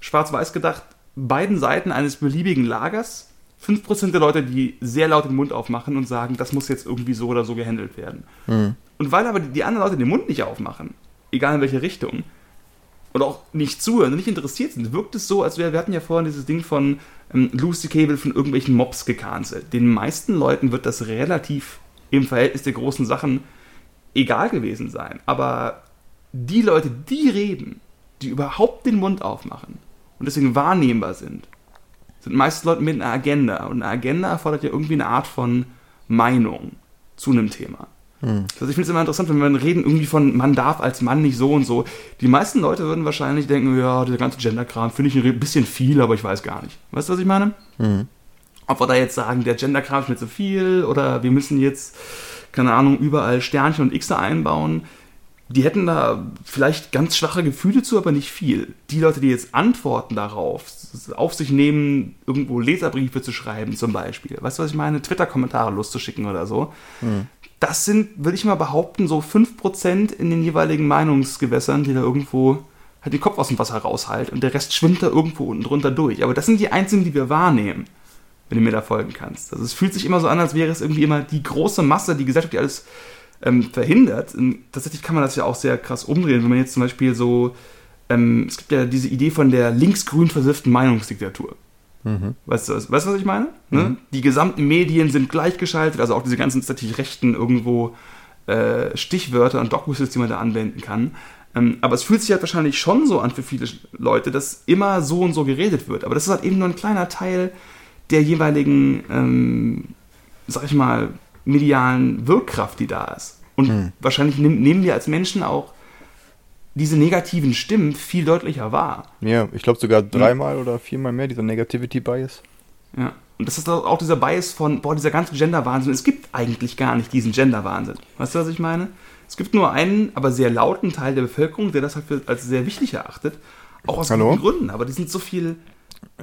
schwarz-weiß gedacht, beiden Seiten eines beliebigen Lagers 5% der Leute, die sehr laut den Mund aufmachen und sagen, das muss jetzt irgendwie so oder so gehandelt werden. Hm. Und weil aber die, die anderen Leute den Mund nicht aufmachen, egal in welche Richtung, und auch nicht zuhören und nicht interessiert sind, wirkt es so, als wäre, wir hatten ja vorhin dieses Ding von ähm, Lucy Cable von irgendwelchen Mobs gecancelt. Den meisten Leuten wird das relativ im Verhältnis der großen Sachen egal gewesen sein. Aber die Leute, die reden, die überhaupt den Mund aufmachen und deswegen wahrnehmbar sind, sind meist Leute mit einer Agenda. Und eine Agenda erfordert ja irgendwie eine Art von Meinung zu einem Thema. Hm. Also ich finde es immer interessant, wenn wir reden irgendwie von, man darf als Mann nicht so und so. Die meisten Leute würden wahrscheinlich denken, ja, dieser ganze Gender-Kram finde ich ein bisschen viel, aber ich weiß gar nicht. Weißt du, was ich meine? Hm. Ob wir da jetzt sagen, der Gender-Kram ist mir zu viel oder wir müssen jetzt, keine Ahnung, überall Sternchen und Xe einbauen. Die hätten da vielleicht ganz schwache Gefühle zu, aber nicht viel. Die Leute, die jetzt antworten darauf, auf sich nehmen, irgendwo Leserbriefe zu schreiben zum Beispiel, weißt du, was ich meine? Twitter-Kommentare loszuschicken oder so. Das sind, würde ich mal behaupten, so 5% in den jeweiligen Meinungsgewässern, die da irgendwo halt den Kopf aus dem Wasser raushalten und der Rest schwimmt da irgendwo unten drunter durch. Aber das sind die einzigen, die wir wahrnehmen wenn du mir da folgen kannst. Also es fühlt sich immer so an, als wäre es irgendwie immer die große Masse, die Gesellschaft, die alles ähm, verhindert. Und tatsächlich kann man das ja auch sehr krass umdrehen, wenn man jetzt zum Beispiel so, ähm, es gibt ja diese Idee von der linksgrün versifften Meinungsdiktatur. Mhm. Weißt du, weißt was ich meine? Ne? Die gesamten Medien sind gleichgeschaltet, also auch diese ganzen tatsächlich rechten irgendwo äh, Stichwörter und Docusystems, die man da anwenden kann. Ähm, aber es fühlt sich halt wahrscheinlich schon so an für viele Leute, dass immer so und so geredet wird. Aber das ist halt eben nur ein kleiner Teil der jeweiligen, ähm, sag ich mal, medialen Wirkkraft, die da ist. Und Hm. wahrscheinlich nehm, nehmen wir als Menschen auch diese negativen Stimmen viel deutlicher wahr. Ja, ich glaube sogar dreimal oder viermal mehr, dieser Negativity Bias. Ja. Und das ist auch dieser Bias von, boah, dieser ganze Gender-Wahnsinn. Es gibt eigentlich gar nicht diesen Gender-Wahnsinn. Weißt du, was ich meine? Es gibt nur einen, aber sehr lauten Teil der Bevölkerung, der das halt für, als sehr wichtig erachtet. Auch aus Hallo? guten Gründen, aber die sind so viel.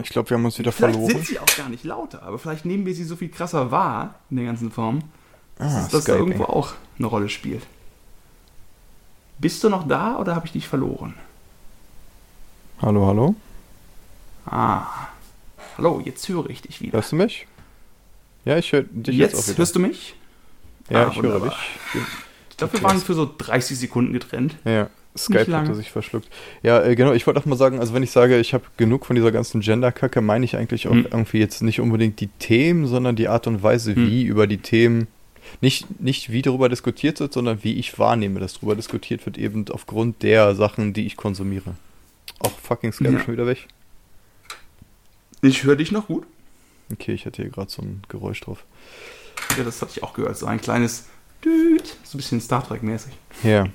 Ich glaube, wir haben uns wieder Vielleicht verloren. sind sie auch gar nicht lauter, aber vielleicht nehmen wir sie so viel krasser wahr in der ganzen Form, dass Ah, das da irgendwo auch eine Rolle spielt. Bist du noch da oder habe ich dich verloren? Hallo, hallo? Ah. Hallo, jetzt höre ich dich wieder. Hörst du mich? Ja, ich höre dich jetzt, Jetzt auch wieder. hörst du mich? ja, Ah, ich höre wunderbar. dich. Ich glaube, wir waren für so 30 Sekunden getrennt. Ja, Skype hatte sich verschluckt. Ja, äh, genau, ich wollte auch mal sagen, also wenn ich sage, ich habe genug von dieser ganzen Gender-Kacke, meine ich eigentlich auch Hm. irgendwie jetzt nicht unbedingt die Themen, sondern die Art und Weise, Hm. wie über die Themen, nicht, nicht wie darüber diskutiert wird, sondern wie ich wahrnehme, dass darüber diskutiert wird, eben aufgrund der Sachen, die ich konsumiere. Auch fucking Skype Ja. schon wieder weg. Ich höre dich noch gut. Okay, ich hatte hier gerade so ein Geräusch drauf. Ja, das hatte ich auch gehört. So ein kleines Düt. So ein bisschen Star Trek-mäßig. Ja.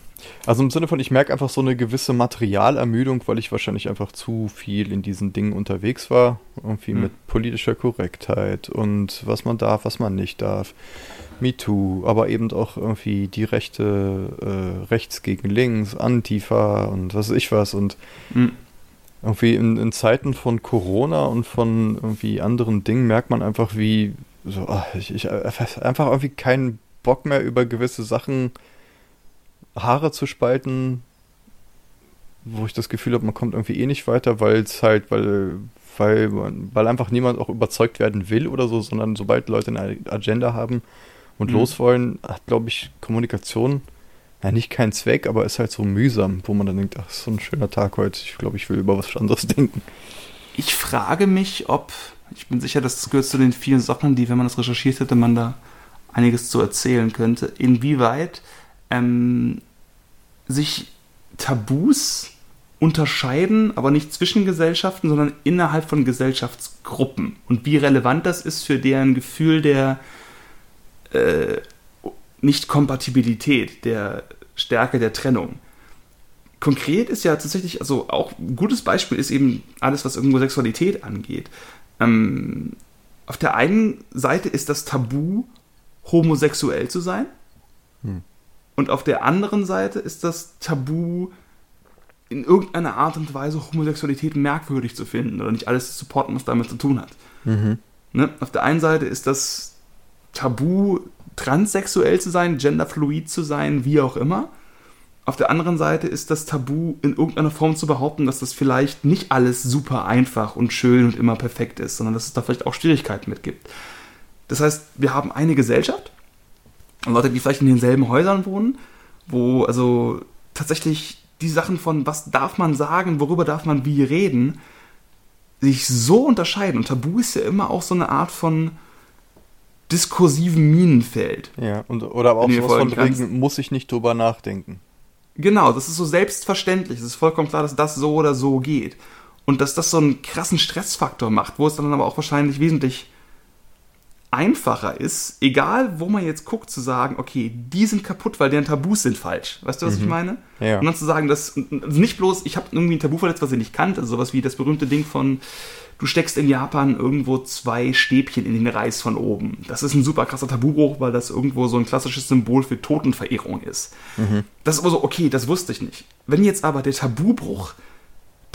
Also im Sinne von, ich merke einfach so eine gewisse Materialermüdung, weil ich wahrscheinlich einfach zu viel in diesen Dingen unterwegs war. Irgendwie Hm. mit politischer Korrektheit und was man darf, was man nicht darf. MeToo, aber eben auch irgendwie die Rechte, äh, rechts gegen links, Antifa und was weiß ich was. Und Hm. irgendwie in, in Zeiten von Corona und von irgendwie anderen Dingen merkt man einfach, wie so, ah, ich, ich äh, einfach irgendwie keinen Bock mehr über gewisse Sachen Haare zu spalten, wo ich das Gefühl habe, man kommt irgendwie eh nicht weiter, weil es halt, weil, weil, weil einfach niemand auch überzeugt werden will oder so, sondern sobald Leute eine Agenda haben und Mhm. los wollen, hat, glaube ich, Kommunikation ja nicht keinen Zweck, aber ist halt so mühsam, wo man dann denkt, ach, ist so ein schöner Tag heute, ich glaube, ich will über was anderes denken. Ich frage mich, ob, ich bin sicher, das gehört zu den vielen Sachen, die, wenn man das recherchiert hätte, man da einiges zu erzählen könnte, inwieweit ähm, sich Tabus unterscheiden, aber nicht zwischen Gesellschaften, sondern innerhalb von Gesellschaftsgruppen. Und wie relevant das ist für deren Gefühl der, äh, Nicht-Kompatibilität, der Stärke der Trennung. Konkret ist ja tatsächlich, also auch ein gutes Beispiel ist eben alles, was irgendwo Sexualität angeht. Ähm, auf der einen Seite ist das Tabu, homosexuell zu sein. Hm. Und auf der anderen Seite ist das Tabu, in irgendeiner Art und Weise Homosexualität merkwürdig zu finden oder nicht alles zu supporten, was damit zu tun hat. Mhm. Ne? Auf der einen Seite ist das Tabu, transsexuell zu sein, genderfluid zu sein, wie auch immer. Auf der anderen Seite ist das Tabu, in irgendeiner Form zu behaupten, dass das vielleicht nicht alles super einfach und schön und immer perfekt ist, sondern dass es da vielleicht auch Schwierigkeiten mit gibt. Das heißt, wir haben eine Gesellschaft, Leute, die vielleicht in denselben Häusern wohnen, wo also tatsächlich die Sachen von, was darf man sagen, worüber darf man wie reden, sich so unterscheiden. Und Tabu ist ja immer auch so eine Art von diskursiven Minenfeld. Ja, und, oder aber auch sowas von wegen, muss ich nicht drüber nachdenken. Genau, das ist so selbstverständlich. Es ist vollkommen klar, dass das so oder so geht. Und dass das so einen krassen Stressfaktor macht, wo es dann aber auch wahrscheinlich wesentlich einfacher ist, egal wo man jetzt guckt, zu sagen, okay, die sind kaputt, weil deren Tabus sind falsch. Weißt du, was mhm. ich meine? Ja. Und dann zu sagen, dass also nicht bloß, ich habe irgendwie ein Tabu verletzt, was ich nicht kannte, also sowas wie das berühmte Ding von, du steckst in Japan irgendwo zwei Stäbchen in den Reis von oben. Das ist ein super krasser Tabubruch, weil das irgendwo so ein klassisches Symbol für Totenverehrung ist. Mhm. Das ist aber so, okay, das wusste ich nicht. Wenn jetzt aber der Tabubruch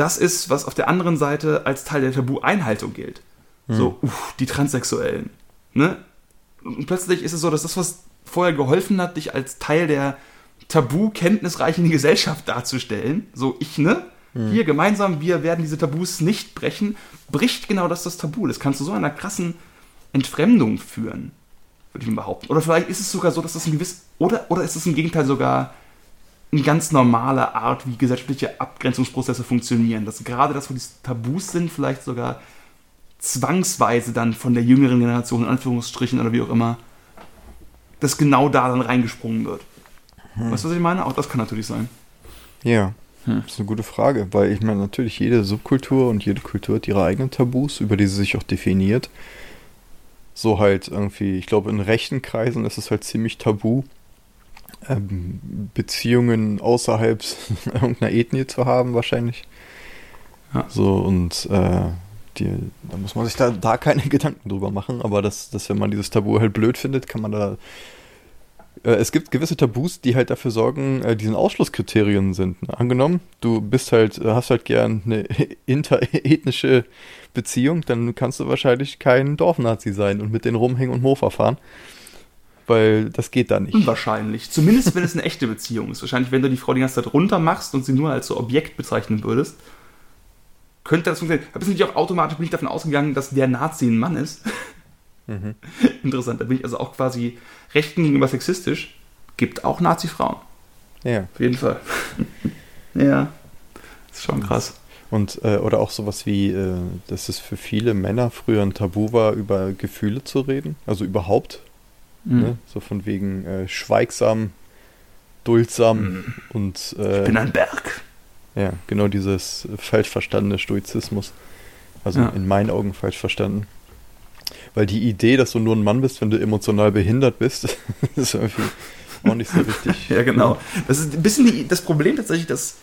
das ist, was auf der anderen Seite als Teil der Tabu-Einhaltung gilt. Mhm. So, uff, die Transsexuellen Ne? Und plötzlich ist es so, dass das, was vorher geholfen hat, dich als Teil der tabu-kenntnisreichen Gesellschaft darzustellen, so ich, ne? Hm. Hier gemeinsam, wir werden diese Tabus nicht brechen, bricht genau das das Tabu. Das kannst du so einer krassen Entfremdung führen, würde ich mal behaupten. Oder vielleicht ist es sogar so, dass das ein gewiss, oder, oder ist es im Gegenteil sogar eine ganz normale Art, wie gesellschaftliche Abgrenzungsprozesse funktionieren. Dass gerade das, wo die Tabus sind, vielleicht sogar zwangsweise dann von der jüngeren Generation, in Anführungsstrichen oder wie auch immer, dass genau da dann reingesprungen wird. Hm. Weißt du, was ich meine? Auch das kann natürlich sein. Ja, hm. das ist eine gute Frage, weil ich meine, natürlich jede Subkultur und jede Kultur hat ihre eigenen Tabus, über die sie sich auch definiert. So halt irgendwie, ich glaube, in rechten Kreisen ist es halt ziemlich tabu, ähm, Beziehungen außerhalb irgendeiner Ethnie zu haben, wahrscheinlich. Ja. So und äh, die, da muss man sich da, da keine Gedanken drüber machen, aber dass, dass wenn man dieses Tabu halt blöd findet, kann man da. Äh, es gibt gewisse Tabus, die halt dafür sorgen, äh, diesen Ausschlusskriterien sind. Ne? Angenommen, du bist halt, hast halt gern eine interethnische Beziehung, dann kannst du wahrscheinlich kein Dorfnazi sein und mit denen rumhängen und Mofa fahren. Weil das geht da nicht. Wahrscheinlich. Zumindest wenn es eine echte Beziehung ist. Wahrscheinlich, wenn du die Frau die ganze Zeit runter machst und sie nur als so Objekt bezeichnen würdest könnte das funktionieren. Da bin ich auch automatisch bin ich davon ausgegangen, dass der Nazi ein Mann ist. Mhm. Interessant. Da bin ich also auch quasi Rechten gegenüber sexistisch. Gibt auch Nazi-Frauen. Ja. Auf jeden Fall. ja. Das ist schon krass. Und, äh, oder auch sowas wie, äh, dass es für viele Männer früher ein Tabu war, über Gefühle zu reden. Also überhaupt. Mhm. Ne? So von wegen äh, schweigsam, duldsam mhm. und. Äh, ich bin ein Berg. Ja, genau dieses falsch verstandene Stoizismus. Also ja. in meinen Augen falsch verstanden. Weil die Idee, dass du nur ein Mann bist, wenn du emotional behindert bist, ist irgendwie auch nicht so richtig. ja, genau. Das ist ein bisschen die, das Problem tatsächlich, dass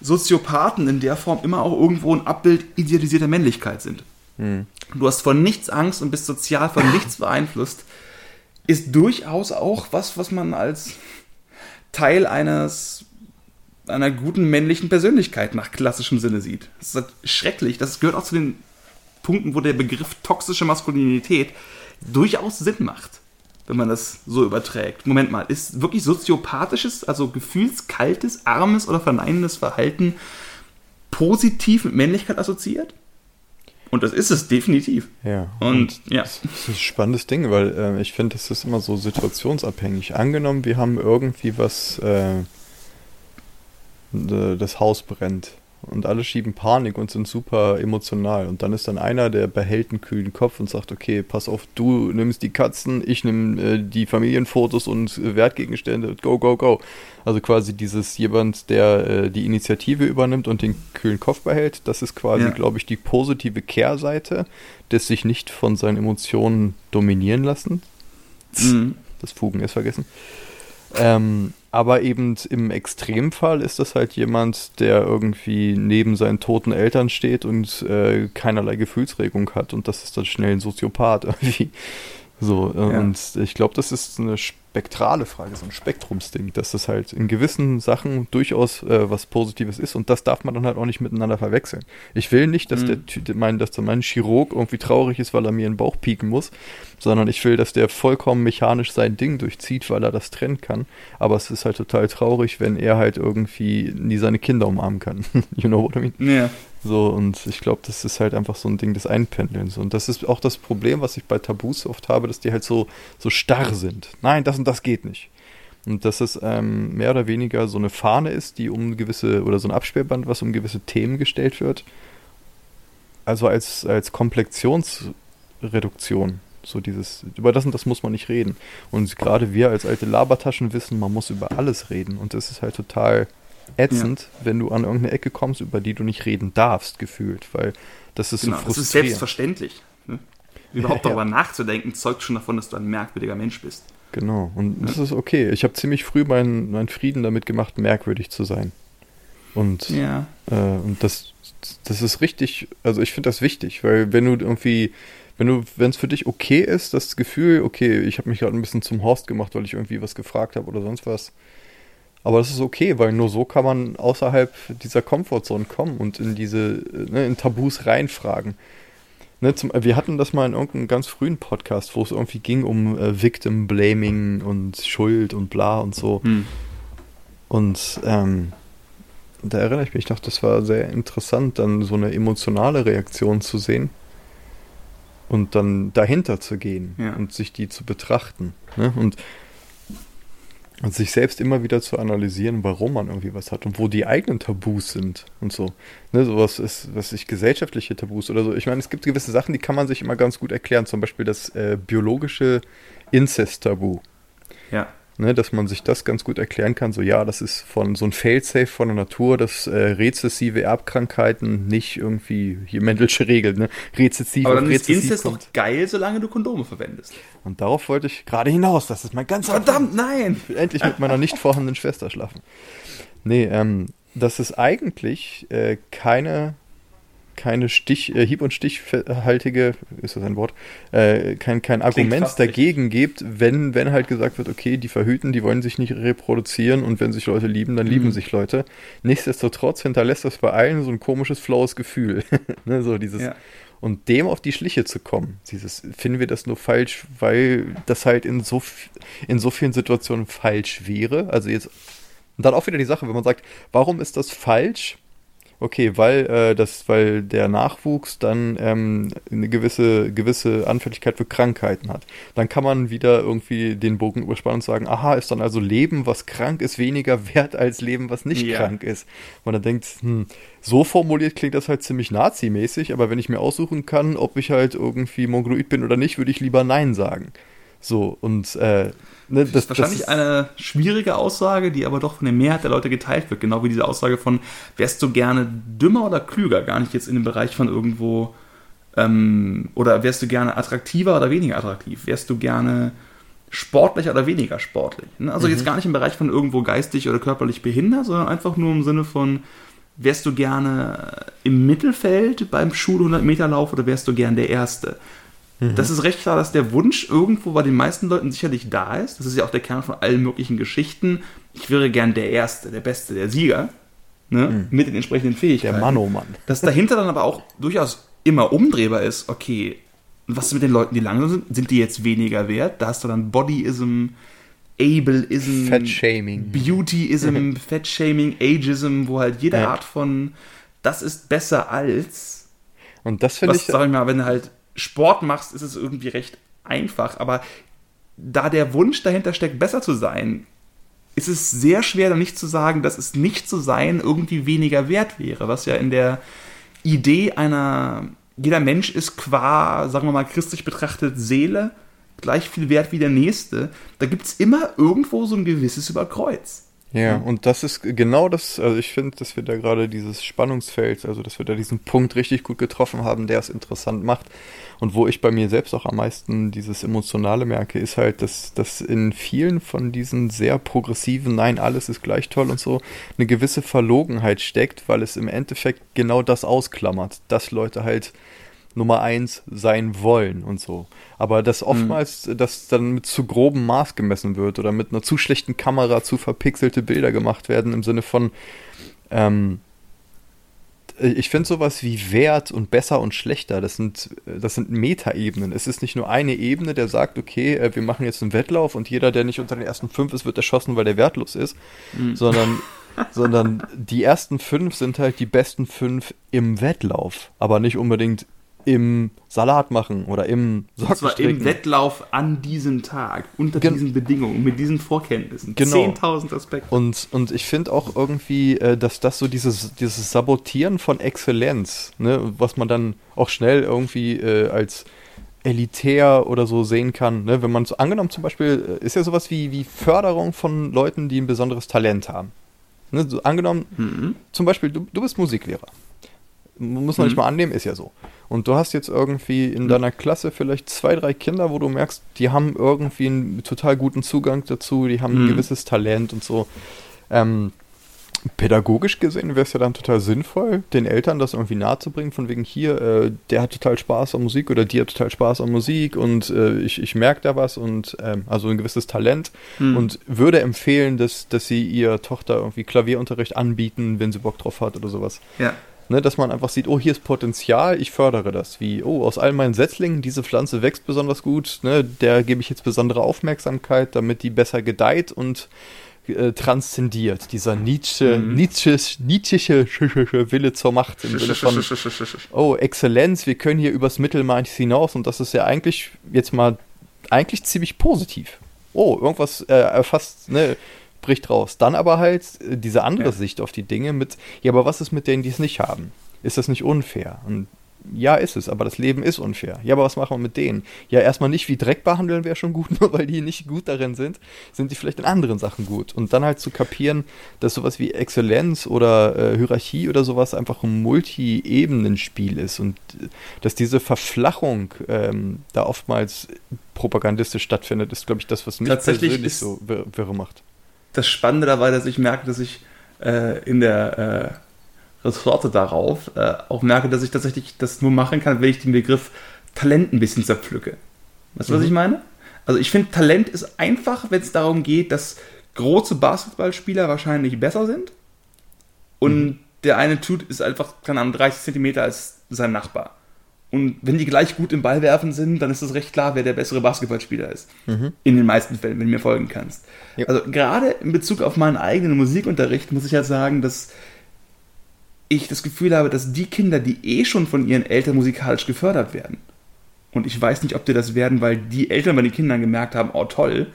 Soziopathen in der Form immer auch irgendwo ein Abbild idealisierter Männlichkeit sind. Hm. Du hast vor nichts Angst und bist sozial von nichts beeinflusst, ist durchaus auch was, was man als Teil eines einer guten männlichen Persönlichkeit nach klassischem Sinne sieht. Das ist halt schrecklich. Das gehört auch zu den Punkten, wo der Begriff toxische Maskulinität durchaus Sinn macht, wenn man das so überträgt. Moment mal, ist wirklich soziopathisches, also gefühlskaltes, armes oder verneinendes Verhalten positiv mit Männlichkeit assoziiert? Und das ist es definitiv. Ja. Und, und ja. Das ist ein spannendes Ding, weil äh, ich finde, das ist immer so situationsabhängig. Angenommen, wir haben irgendwie was. Äh das Haus brennt. Und alle schieben Panik und sind super emotional. Und dann ist dann einer, der behält einen kühlen Kopf und sagt, okay, pass auf, du nimmst die Katzen, ich nehme äh, die Familienfotos und äh, Wertgegenstände, go, go, go. Also quasi dieses jemand, der äh, die Initiative übernimmt und den kühlen Kopf behält, das ist quasi, ja. glaube ich, die positive Kehrseite des sich nicht von seinen Emotionen dominieren lassen. Mhm. das Fugen ist vergessen. Ähm, aber eben im Extremfall ist das halt jemand, der irgendwie neben seinen toten Eltern steht und äh, keinerlei Gefühlsregung hat und das ist dann schnell ein Soziopath irgendwie. So, äh, ja. und ich glaube, das ist eine spektrale Frage, so ein Spektrumsding, dass das halt in gewissen Sachen durchaus äh, was Positives ist und das darf man dann halt auch nicht miteinander verwechseln. Ich will nicht, dass mhm. der mein, dass mein Chirurg irgendwie traurig ist, weil er mir in den Bauch pieken muss, sondern ich will, dass der vollkommen mechanisch sein Ding durchzieht, weil er das trennen kann. Aber es ist halt total traurig, wenn er halt irgendwie nie seine Kinder umarmen kann. you know what I mean? Ja. So, und ich glaube, das ist halt einfach so ein Ding des Einpendelns. Und das ist auch das Problem, was ich bei Tabus oft habe, dass die halt so, so starr sind. Nein, das und das geht nicht. Und dass es ähm, mehr oder weniger so eine Fahne ist, die um gewisse, oder so ein Absperrband, was um gewisse Themen gestellt wird. Also als, als Komplexionsreduktion. So dieses, über das und das muss man nicht reden. Und gerade wir als alte Labertaschen wissen, man muss über alles reden. Und das ist halt total ätzend, ja. wenn du an irgendeine Ecke kommst, über die du nicht reden darfst, gefühlt, weil das ist genau, so frustrierend. Das ist selbstverständlich. Ne? Überhaupt ja, darüber ja. nachzudenken, zeugt schon davon, dass du ein merkwürdiger Mensch bist. Genau, und das ist okay. Ich habe ziemlich früh meinen mein Frieden damit gemacht, merkwürdig zu sein. Und, äh, und das, das ist richtig, also ich finde das wichtig, weil wenn du irgendwie, wenn du, wenn es für dich okay ist, das Gefühl, okay, ich habe mich gerade ein bisschen zum Horst gemacht, weil ich irgendwie was gefragt habe oder sonst was, aber das ist okay, weil nur so kann man außerhalb dieser Komfortzone kommen und in diese, ne, in Tabus reinfragen. Ne, zum, wir hatten das mal in irgendeinem ganz frühen Podcast, wo es irgendwie ging um äh, Victim Blaming und Schuld und bla und so. Hm. Und ähm, da erinnere ich mich noch, das war sehr interessant, dann so eine emotionale Reaktion zu sehen und dann dahinter zu gehen ja. und sich die zu betrachten. Ne? Und und sich selbst immer wieder zu analysieren, warum man irgendwie was hat und wo die eigenen Tabus sind und so. Ne, sowas ist, was ich gesellschaftliche Tabus oder so. Ich meine, es gibt gewisse Sachen, die kann man sich immer ganz gut erklären. Zum Beispiel das äh, biologische Inzest-Tabu. Ja ne, dass man sich das ganz gut erklären kann. So, ja, das ist von so ein Failsafe von der Natur, dass äh, rezessive Erbkrankheiten nicht irgendwie hier Mendelsche Regel, ne? Rezessiv Aber dann ist Inzest doch geil, solange du Kondome verwendest. Und darauf wollte ich gerade hinaus. Das ist mein ganz Verdammt, nein! Endlich mit meiner nicht vorhandenen Schwester schlafen. Nee, ähm, dass es eigentlich äh, keine keine Stich, äh, hieb- und stichhaltige, ist das ein Wort, äh, kein, kein Argument dagegen gibt, wenn, wenn halt gesagt wird, okay, die verhüten, die wollen sich nicht reproduzieren und wenn sich Leute lieben, dann mhm. lieben sich Leute. Nichtsdestotrotz hinterlässt das bei allen so ein komisches, flaues Gefühl. ne, so dieses, ja. Und dem auf die Schliche zu kommen, dieses, finden wir das nur falsch, weil das halt in so, in so vielen Situationen falsch wäre. Also jetzt, und dann auch wieder die Sache, wenn man sagt, warum ist das falsch? Okay, weil äh, das, weil der Nachwuchs dann ähm, eine gewisse, gewisse Anfälligkeit für Krankheiten hat. Dann kann man wieder irgendwie den Bogen überspannen und sagen, aha, ist dann also Leben, was krank ist, weniger wert als Leben, was nicht ja. krank ist. Man dann denkt, hm, so formuliert klingt das halt ziemlich nazimäßig, aber wenn ich mir aussuchen kann, ob ich halt irgendwie Mongoloid bin oder nicht, würde ich lieber Nein sagen. So, und äh, Ne, das, ist wahrscheinlich das ist eine schwierige Aussage, die aber doch von der Mehrheit der Leute geteilt wird. Genau wie diese Aussage von, wärst du gerne dümmer oder klüger? Gar nicht jetzt in dem Bereich von irgendwo, ähm, oder wärst du gerne attraktiver oder weniger attraktiv? Wärst du gerne sportlicher oder weniger sportlich? Ne? Also mhm. jetzt gar nicht im Bereich von irgendwo geistig oder körperlich behindert, sondern einfach nur im Sinne von, wärst du gerne im Mittelfeld beim Schul 100 Meter Lauf oder wärst du gern der Erste? Mhm. Das ist recht klar, dass der Wunsch irgendwo bei den meisten Leuten sicherlich da ist. Das ist ja auch der Kern von allen möglichen Geschichten. Ich wäre gern der Erste, der Beste, der Sieger. Ne? Mhm. Mit den entsprechenden Fähigkeiten. Der Mann, oh Mann. Dass dahinter dann aber auch durchaus immer umdrehbar ist, okay, was ist mit den Leuten, die langsam sind? Sind die jetzt weniger wert? Da hast du dann Bodyism, Ableism, Fettshaming, Beautyism, Fettshaming, Ageism, wo halt jede ja. Art von das ist besser als. Und das finde ich. Sag ich mal, wenn halt Sport machst, ist es irgendwie recht einfach. Aber da der Wunsch dahinter steckt, besser zu sein, ist es sehr schwer, dann nicht zu sagen, dass es nicht zu sein irgendwie weniger wert wäre, was ja in der Idee einer, jeder Mensch ist qua, sagen wir mal, christlich betrachtet Seele gleich viel wert wie der nächste. Da gibt es immer irgendwo so ein gewisses Überkreuz. Ja, ja, und das ist genau das, also ich finde, dass wir da gerade dieses Spannungsfeld, also dass wir da diesen Punkt richtig gut getroffen haben, der es interessant macht. Und wo ich bei mir selbst auch am meisten dieses Emotionale merke, ist halt, dass, dass in vielen von diesen sehr progressiven, nein, alles ist gleich toll und so, eine gewisse Verlogenheit steckt, weil es im Endeffekt genau das ausklammert, dass Leute halt Nummer eins sein wollen und so. Aber dass oftmals mhm. das dann mit zu grobem Maß gemessen wird oder mit einer zu schlechten Kamera zu verpixelte Bilder gemacht werden im Sinne von, ähm, ich finde sowas wie wert und besser und schlechter, das sind, das sind Metaebenen. Es ist nicht nur eine Ebene, der sagt, okay, äh, wir machen jetzt einen Wettlauf und jeder, der nicht unter den ersten fünf ist, wird erschossen, weil der wertlos ist, mhm. sondern, sondern die ersten fünf sind halt die besten fünf im Wettlauf, aber nicht unbedingt im Salat machen oder im Sockenstricken. im Wettlauf an diesem Tag, unter Gen diesen Bedingungen, mit diesen Vorkenntnissen. Genau. 10.000 Aspekte. Und, und ich finde auch irgendwie, äh, dass das so dieses, dieses Sabotieren von Exzellenz, ne, was man dann auch schnell irgendwie äh, als elitär oder so sehen kann. Ne? Wenn man so angenommen zum Beispiel, äh, ist ja sowas wie, wie Förderung von Leuten, die ein besonderes Talent haben. Ne? So angenommen, mhm. zum Beispiel, du, du bist Musiklehrer. Muss man mhm. nicht mal annehmen, ist ja so. Und du hast jetzt irgendwie in mhm. deiner Klasse vielleicht zwei, drei Kinder, wo du merkst, die haben irgendwie einen total guten Zugang dazu, die haben mhm. ein gewisses Talent und so. Ähm, pädagogisch gesehen wäre es ja dann total sinnvoll, den Eltern das irgendwie nahezubringen, von wegen hier, äh, der hat total Spaß an Musik oder die hat total Spaß an Musik und äh, ich, ich merke da was und ähm, also ein gewisses Talent mhm. und würde empfehlen, dass, dass sie ihr Tochter irgendwie Klavierunterricht anbieten, wenn sie Bock drauf hat oder sowas. Ja. Ne, dass man einfach sieht, oh, hier ist Potenzial, ich fördere das. Wie, oh, aus all meinen Setzlingen, diese Pflanze wächst besonders gut, ne, der gebe ich jetzt besondere Aufmerksamkeit, damit die besser gedeiht und äh, transzendiert. Dieser Nietzsche, mhm. Nietzsche, Nietzsche Wille zur Macht im Sinne von, oh, Exzellenz, wir können hier übers Mittelmaß hinaus und das ist ja eigentlich jetzt mal eigentlich ziemlich positiv. Oh, irgendwas äh, erfasst, ne, bricht raus. Dann aber halt äh, diese andere ja. Sicht auf die Dinge mit, ja, aber was ist mit denen, die es nicht haben? Ist das nicht unfair? Und ja, ist es, aber das Leben ist unfair. Ja, aber was machen wir mit denen? Ja, erstmal nicht wie Dreck behandeln wäre schon gut, nur weil die nicht gut darin sind, sind die vielleicht in anderen Sachen gut. Und dann halt zu kapieren, dass sowas wie Exzellenz oder äh, Hierarchie oder sowas einfach ein Multi-Ebenen-Spiel ist und äh, dass diese Verflachung ähm, da oftmals propagandistisch stattfindet, ist, glaube ich, das, was mich persönlich so wirre macht das Spannende dabei, dass ich merke, dass ich äh, in der äh, Ressorte darauf äh, auch merke, dass ich tatsächlich das nur machen kann, wenn ich den Begriff Talent ein bisschen zerpflücke. Weißt du, mhm. was ich meine? Also ich finde, Talent ist einfach, wenn es darum geht, dass große Basketballspieler wahrscheinlich besser sind und mhm. der eine tut ist einfach, keine Ahnung, 30 Zentimeter als sein Nachbar. Und wenn die gleich gut im Ballwerfen sind, dann ist es recht klar, wer der bessere Basketballspieler ist. Mhm. In den meisten Fällen, wenn du mir folgen kannst. Ja. Also gerade in Bezug auf meinen eigenen Musikunterricht muss ich ja sagen, dass ich das Gefühl habe, dass die Kinder, die eh schon von ihren Eltern musikalisch gefördert werden, und ich weiß nicht, ob die das werden, weil die Eltern bei den Kindern gemerkt haben, oh toll,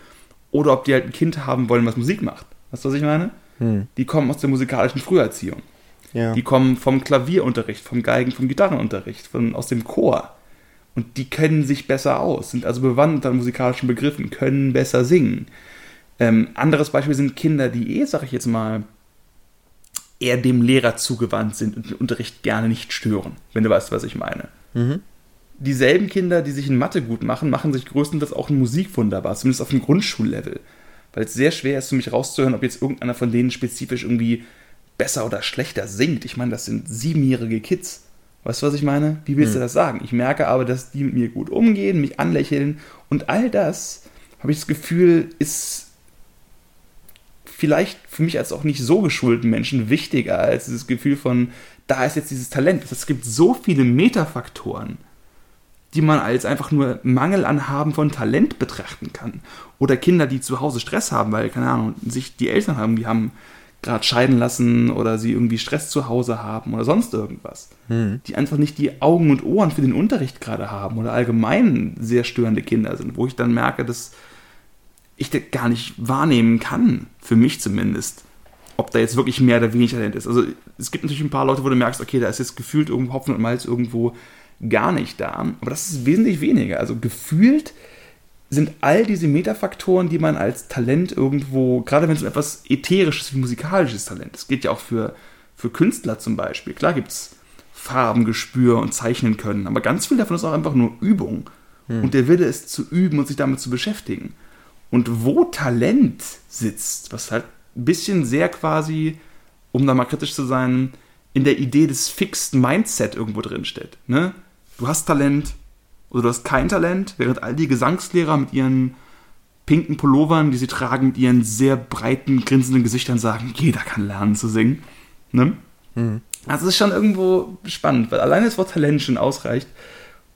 oder ob die halt ein Kind haben wollen, was Musik macht. Weißt du, was ich meine? Hm. Die kommen aus der musikalischen Früherziehung. Ja. Die kommen vom Klavierunterricht, vom Geigen, vom Gitarrenunterricht, von, aus dem Chor. Und die kennen sich besser aus, sind also bewandt an musikalischen Begriffen, können besser singen. Ähm, anderes Beispiel sind Kinder, die eh, sag ich jetzt mal, eher dem Lehrer zugewandt sind und den Unterricht gerne nicht stören, wenn du weißt, was ich meine. Mhm. Dieselben Kinder, die sich in Mathe gut machen, machen sich größtenteils auch in Musik wunderbar, zumindest auf dem Grundschullevel. Weil es sehr schwer ist für mich rauszuhören, ob jetzt irgendeiner von denen spezifisch irgendwie besser oder schlechter singt. Ich meine, das sind siebenjährige Kids. Weißt du, was ich meine? Wie willst hm. du das sagen? Ich merke aber, dass die mit mir gut umgehen, mich anlächeln und all das, habe ich das Gefühl, ist vielleicht für mich als auch nicht so geschulten Menschen wichtiger als dieses Gefühl von, da ist jetzt dieses Talent. Es gibt so viele Metafaktoren, die man als einfach nur Mangel an Haben von Talent betrachten kann. Oder Kinder, die zu Hause Stress haben, weil, keine Ahnung, sich die Eltern haben, die haben gerade scheiden lassen oder sie irgendwie Stress zu Hause haben oder sonst irgendwas. Hm. Die einfach nicht die Augen und Ohren für den Unterricht gerade haben oder allgemein sehr störende Kinder sind, wo ich dann merke, dass ich das gar nicht wahrnehmen kann, für mich zumindest, ob da jetzt wirklich mehr oder weniger Talent ist. Also es gibt natürlich ein paar Leute, wo du merkst, okay, da ist jetzt gefühlt irgendwo Hopfen und Malz irgendwo gar nicht da, aber das ist wesentlich weniger. Also gefühlt sind all diese Metafaktoren, die man als Talent irgendwo, gerade wenn es um etwas ätherisches wie musikalisches Talent, es geht ja auch für, für Künstler zum Beispiel. Klar gibt es Farbengespür und zeichnen können, aber ganz viel davon ist auch einfach nur Übung. Hm. Und der Wille ist zu üben und sich damit zu beschäftigen. Und wo Talent sitzt, was halt ein bisschen sehr quasi, um da mal kritisch zu sein, in der Idee des Fixed Mindset irgendwo drin steht. Ne? Du hast Talent oder du hast kein Talent, während all die Gesangslehrer mit ihren pinken Pullovern, die sie tragen, mit ihren sehr breiten, grinsenden Gesichtern sagen, jeder kann lernen zu singen. Ne? Mhm. Also es ist schon irgendwo spannend, weil alleine das Wort Talent schon ausreicht.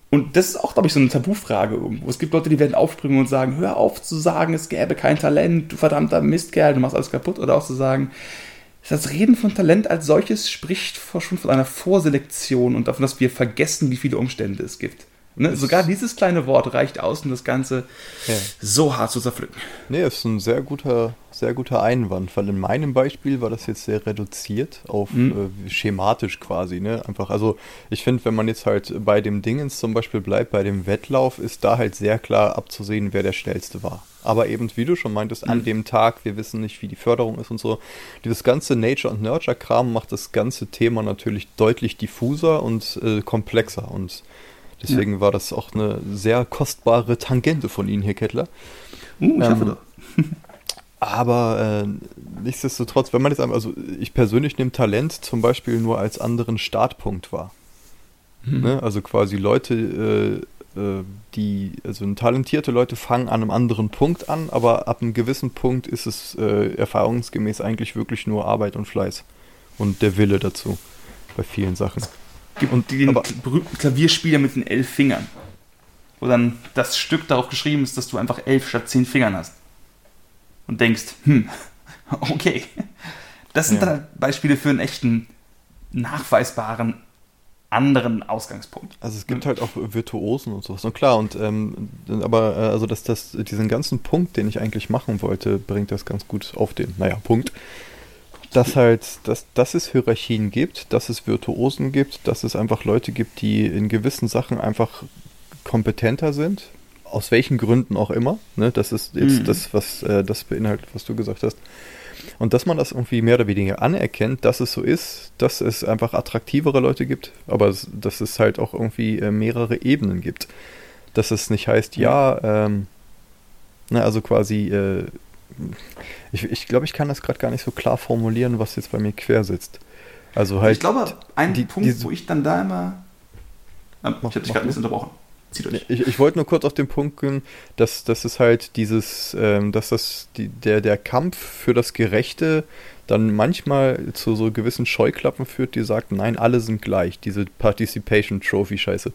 Und das ist auch, glaube ich, so eine Tabufrage irgendwo. Es gibt Leute, die werden aufspringen und sagen, hör auf zu sagen, es gäbe kein Talent, du verdammter Mistkerl, du machst alles kaputt. Oder auch zu sagen, das Reden von Talent als solches spricht schon von einer Vorselektion und davon, dass wir vergessen, wie viele Umstände es gibt. Ne? Sogar dieses kleine Wort reicht aus, um das Ganze ja. so hart zu zerpflücken. Nee, ist ein sehr guter, sehr guter Einwand, weil in meinem Beispiel war das jetzt sehr reduziert auf mhm. äh, schematisch quasi. Ne? Einfach, also ich finde, wenn man jetzt halt bei dem Dingens zum Beispiel bleibt, bei dem Wettlauf, ist da halt sehr klar abzusehen, wer der schnellste war. Aber eben, wie du schon meintest, mhm. an dem Tag, wir wissen nicht, wie die Förderung ist und so. Dieses ganze Nature- und Nurture-Kram macht das ganze Thema natürlich deutlich diffuser und äh, komplexer und Deswegen ja. war das auch eine sehr kostbare Tangente von Ihnen, Herr Kettler. Uh, ich ähm, hoffe doch. aber äh, nichtsdestotrotz, wenn man jetzt einmal, also ich persönlich nehme Talent zum Beispiel nur als anderen Startpunkt wahr. Hm. Ne? Also quasi Leute, äh, äh, die, also talentierte Leute fangen an einem anderen Punkt an, aber ab einem gewissen Punkt ist es äh, erfahrungsgemäß eigentlich wirklich nur Arbeit und Fleiß und der Wille dazu bei vielen Sachen gibt und, den berühmten Klavierspieler mit den elf Fingern. Wo dann das Stück darauf geschrieben ist, dass du einfach elf statt zehn Fingern hast. Und denkst, hm, okay. Das sind ja. dann Beispiele für einen echten, nachweisbaren anderen Ausgangspunkt. Also es gibt halt auch Virtuosen und sowas. Und klar, und ähm, aber äh, also dass das diesen ganzen Punkt, den ich eigentlich machen wollte, bringt das ganz gut auf den, naja, Punkt dass halt, dass, dass es Hierarchien gibt, dass es Virtuosen gibt, dass es einfach Leute gibt, die in gewissen Sachen einfach kompetenter sind, aus welchen Gründen auch immer. Ne? Das ist jetzt mhm. das, was äh, das beinhaltet, was du gesagt hast. Und dass man das irgendwie mehr oder weniger anerkennt, dass es so ist, dass es einfach attraktivere Leute gibt, aber dass es halt auch irgendwie äh, mehrere Ebenen gibt. Dass es nicht heißt, ja, ähm, na, also quasi äh, ich, ich glaube, ich kann das gerade gar nicht so klar formulieren, was jetzt bei mir quer sitzt. Also halt. Ich glaube, ein die, Punkt, die, wo ich dann da immer. Ähm, ich habe dich gerade ein bisschen unterbrochen. Zieht euch. Ich, ich wollte nur kurz auf den Punkt gehen, dass, dass es halt dieses, ähm, dass das die, der, der Kampf für das Gerechte dann manchmal zu so gewissen Scheuklappen führt, die sagt, nein, alle sind gleich, diese Participation Trophy Scheiße.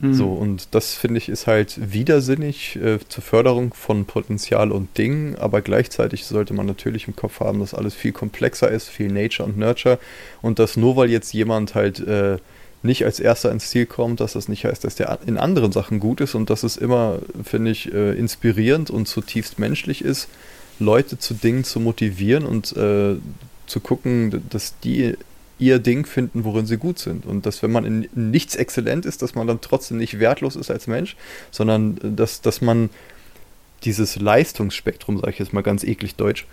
Mhm. So, und das finde ich ist halt widersinnig äh, zur Förderung von Potenzial und Dingen, aber gleichzeitig sollte man natürlich im Kopf haben, dass alles viel komplexer ist, viel Nature und Nurture und dass nur weil jetzt jemand halt äh, nicht als erster ins Ziel kommt, dass das nicht heißt, dass der in anderen Sachen gut ist und dass es immer, finde ich, äh, inspirierend und zutiefst menschlich ist, Leute zu Dingen zu motivieren und äh, zu gucken, dass die ihr Ding finden, worin sie gut sind. Und dass, wenn man in, nichts exzellent ist, dass man dann trotzdem nicht wertlos ist als Mensch, sondern äh, dass, dass man dieses Leistungsspektrum, sage ich jetzt mal ganz eklig deutsch,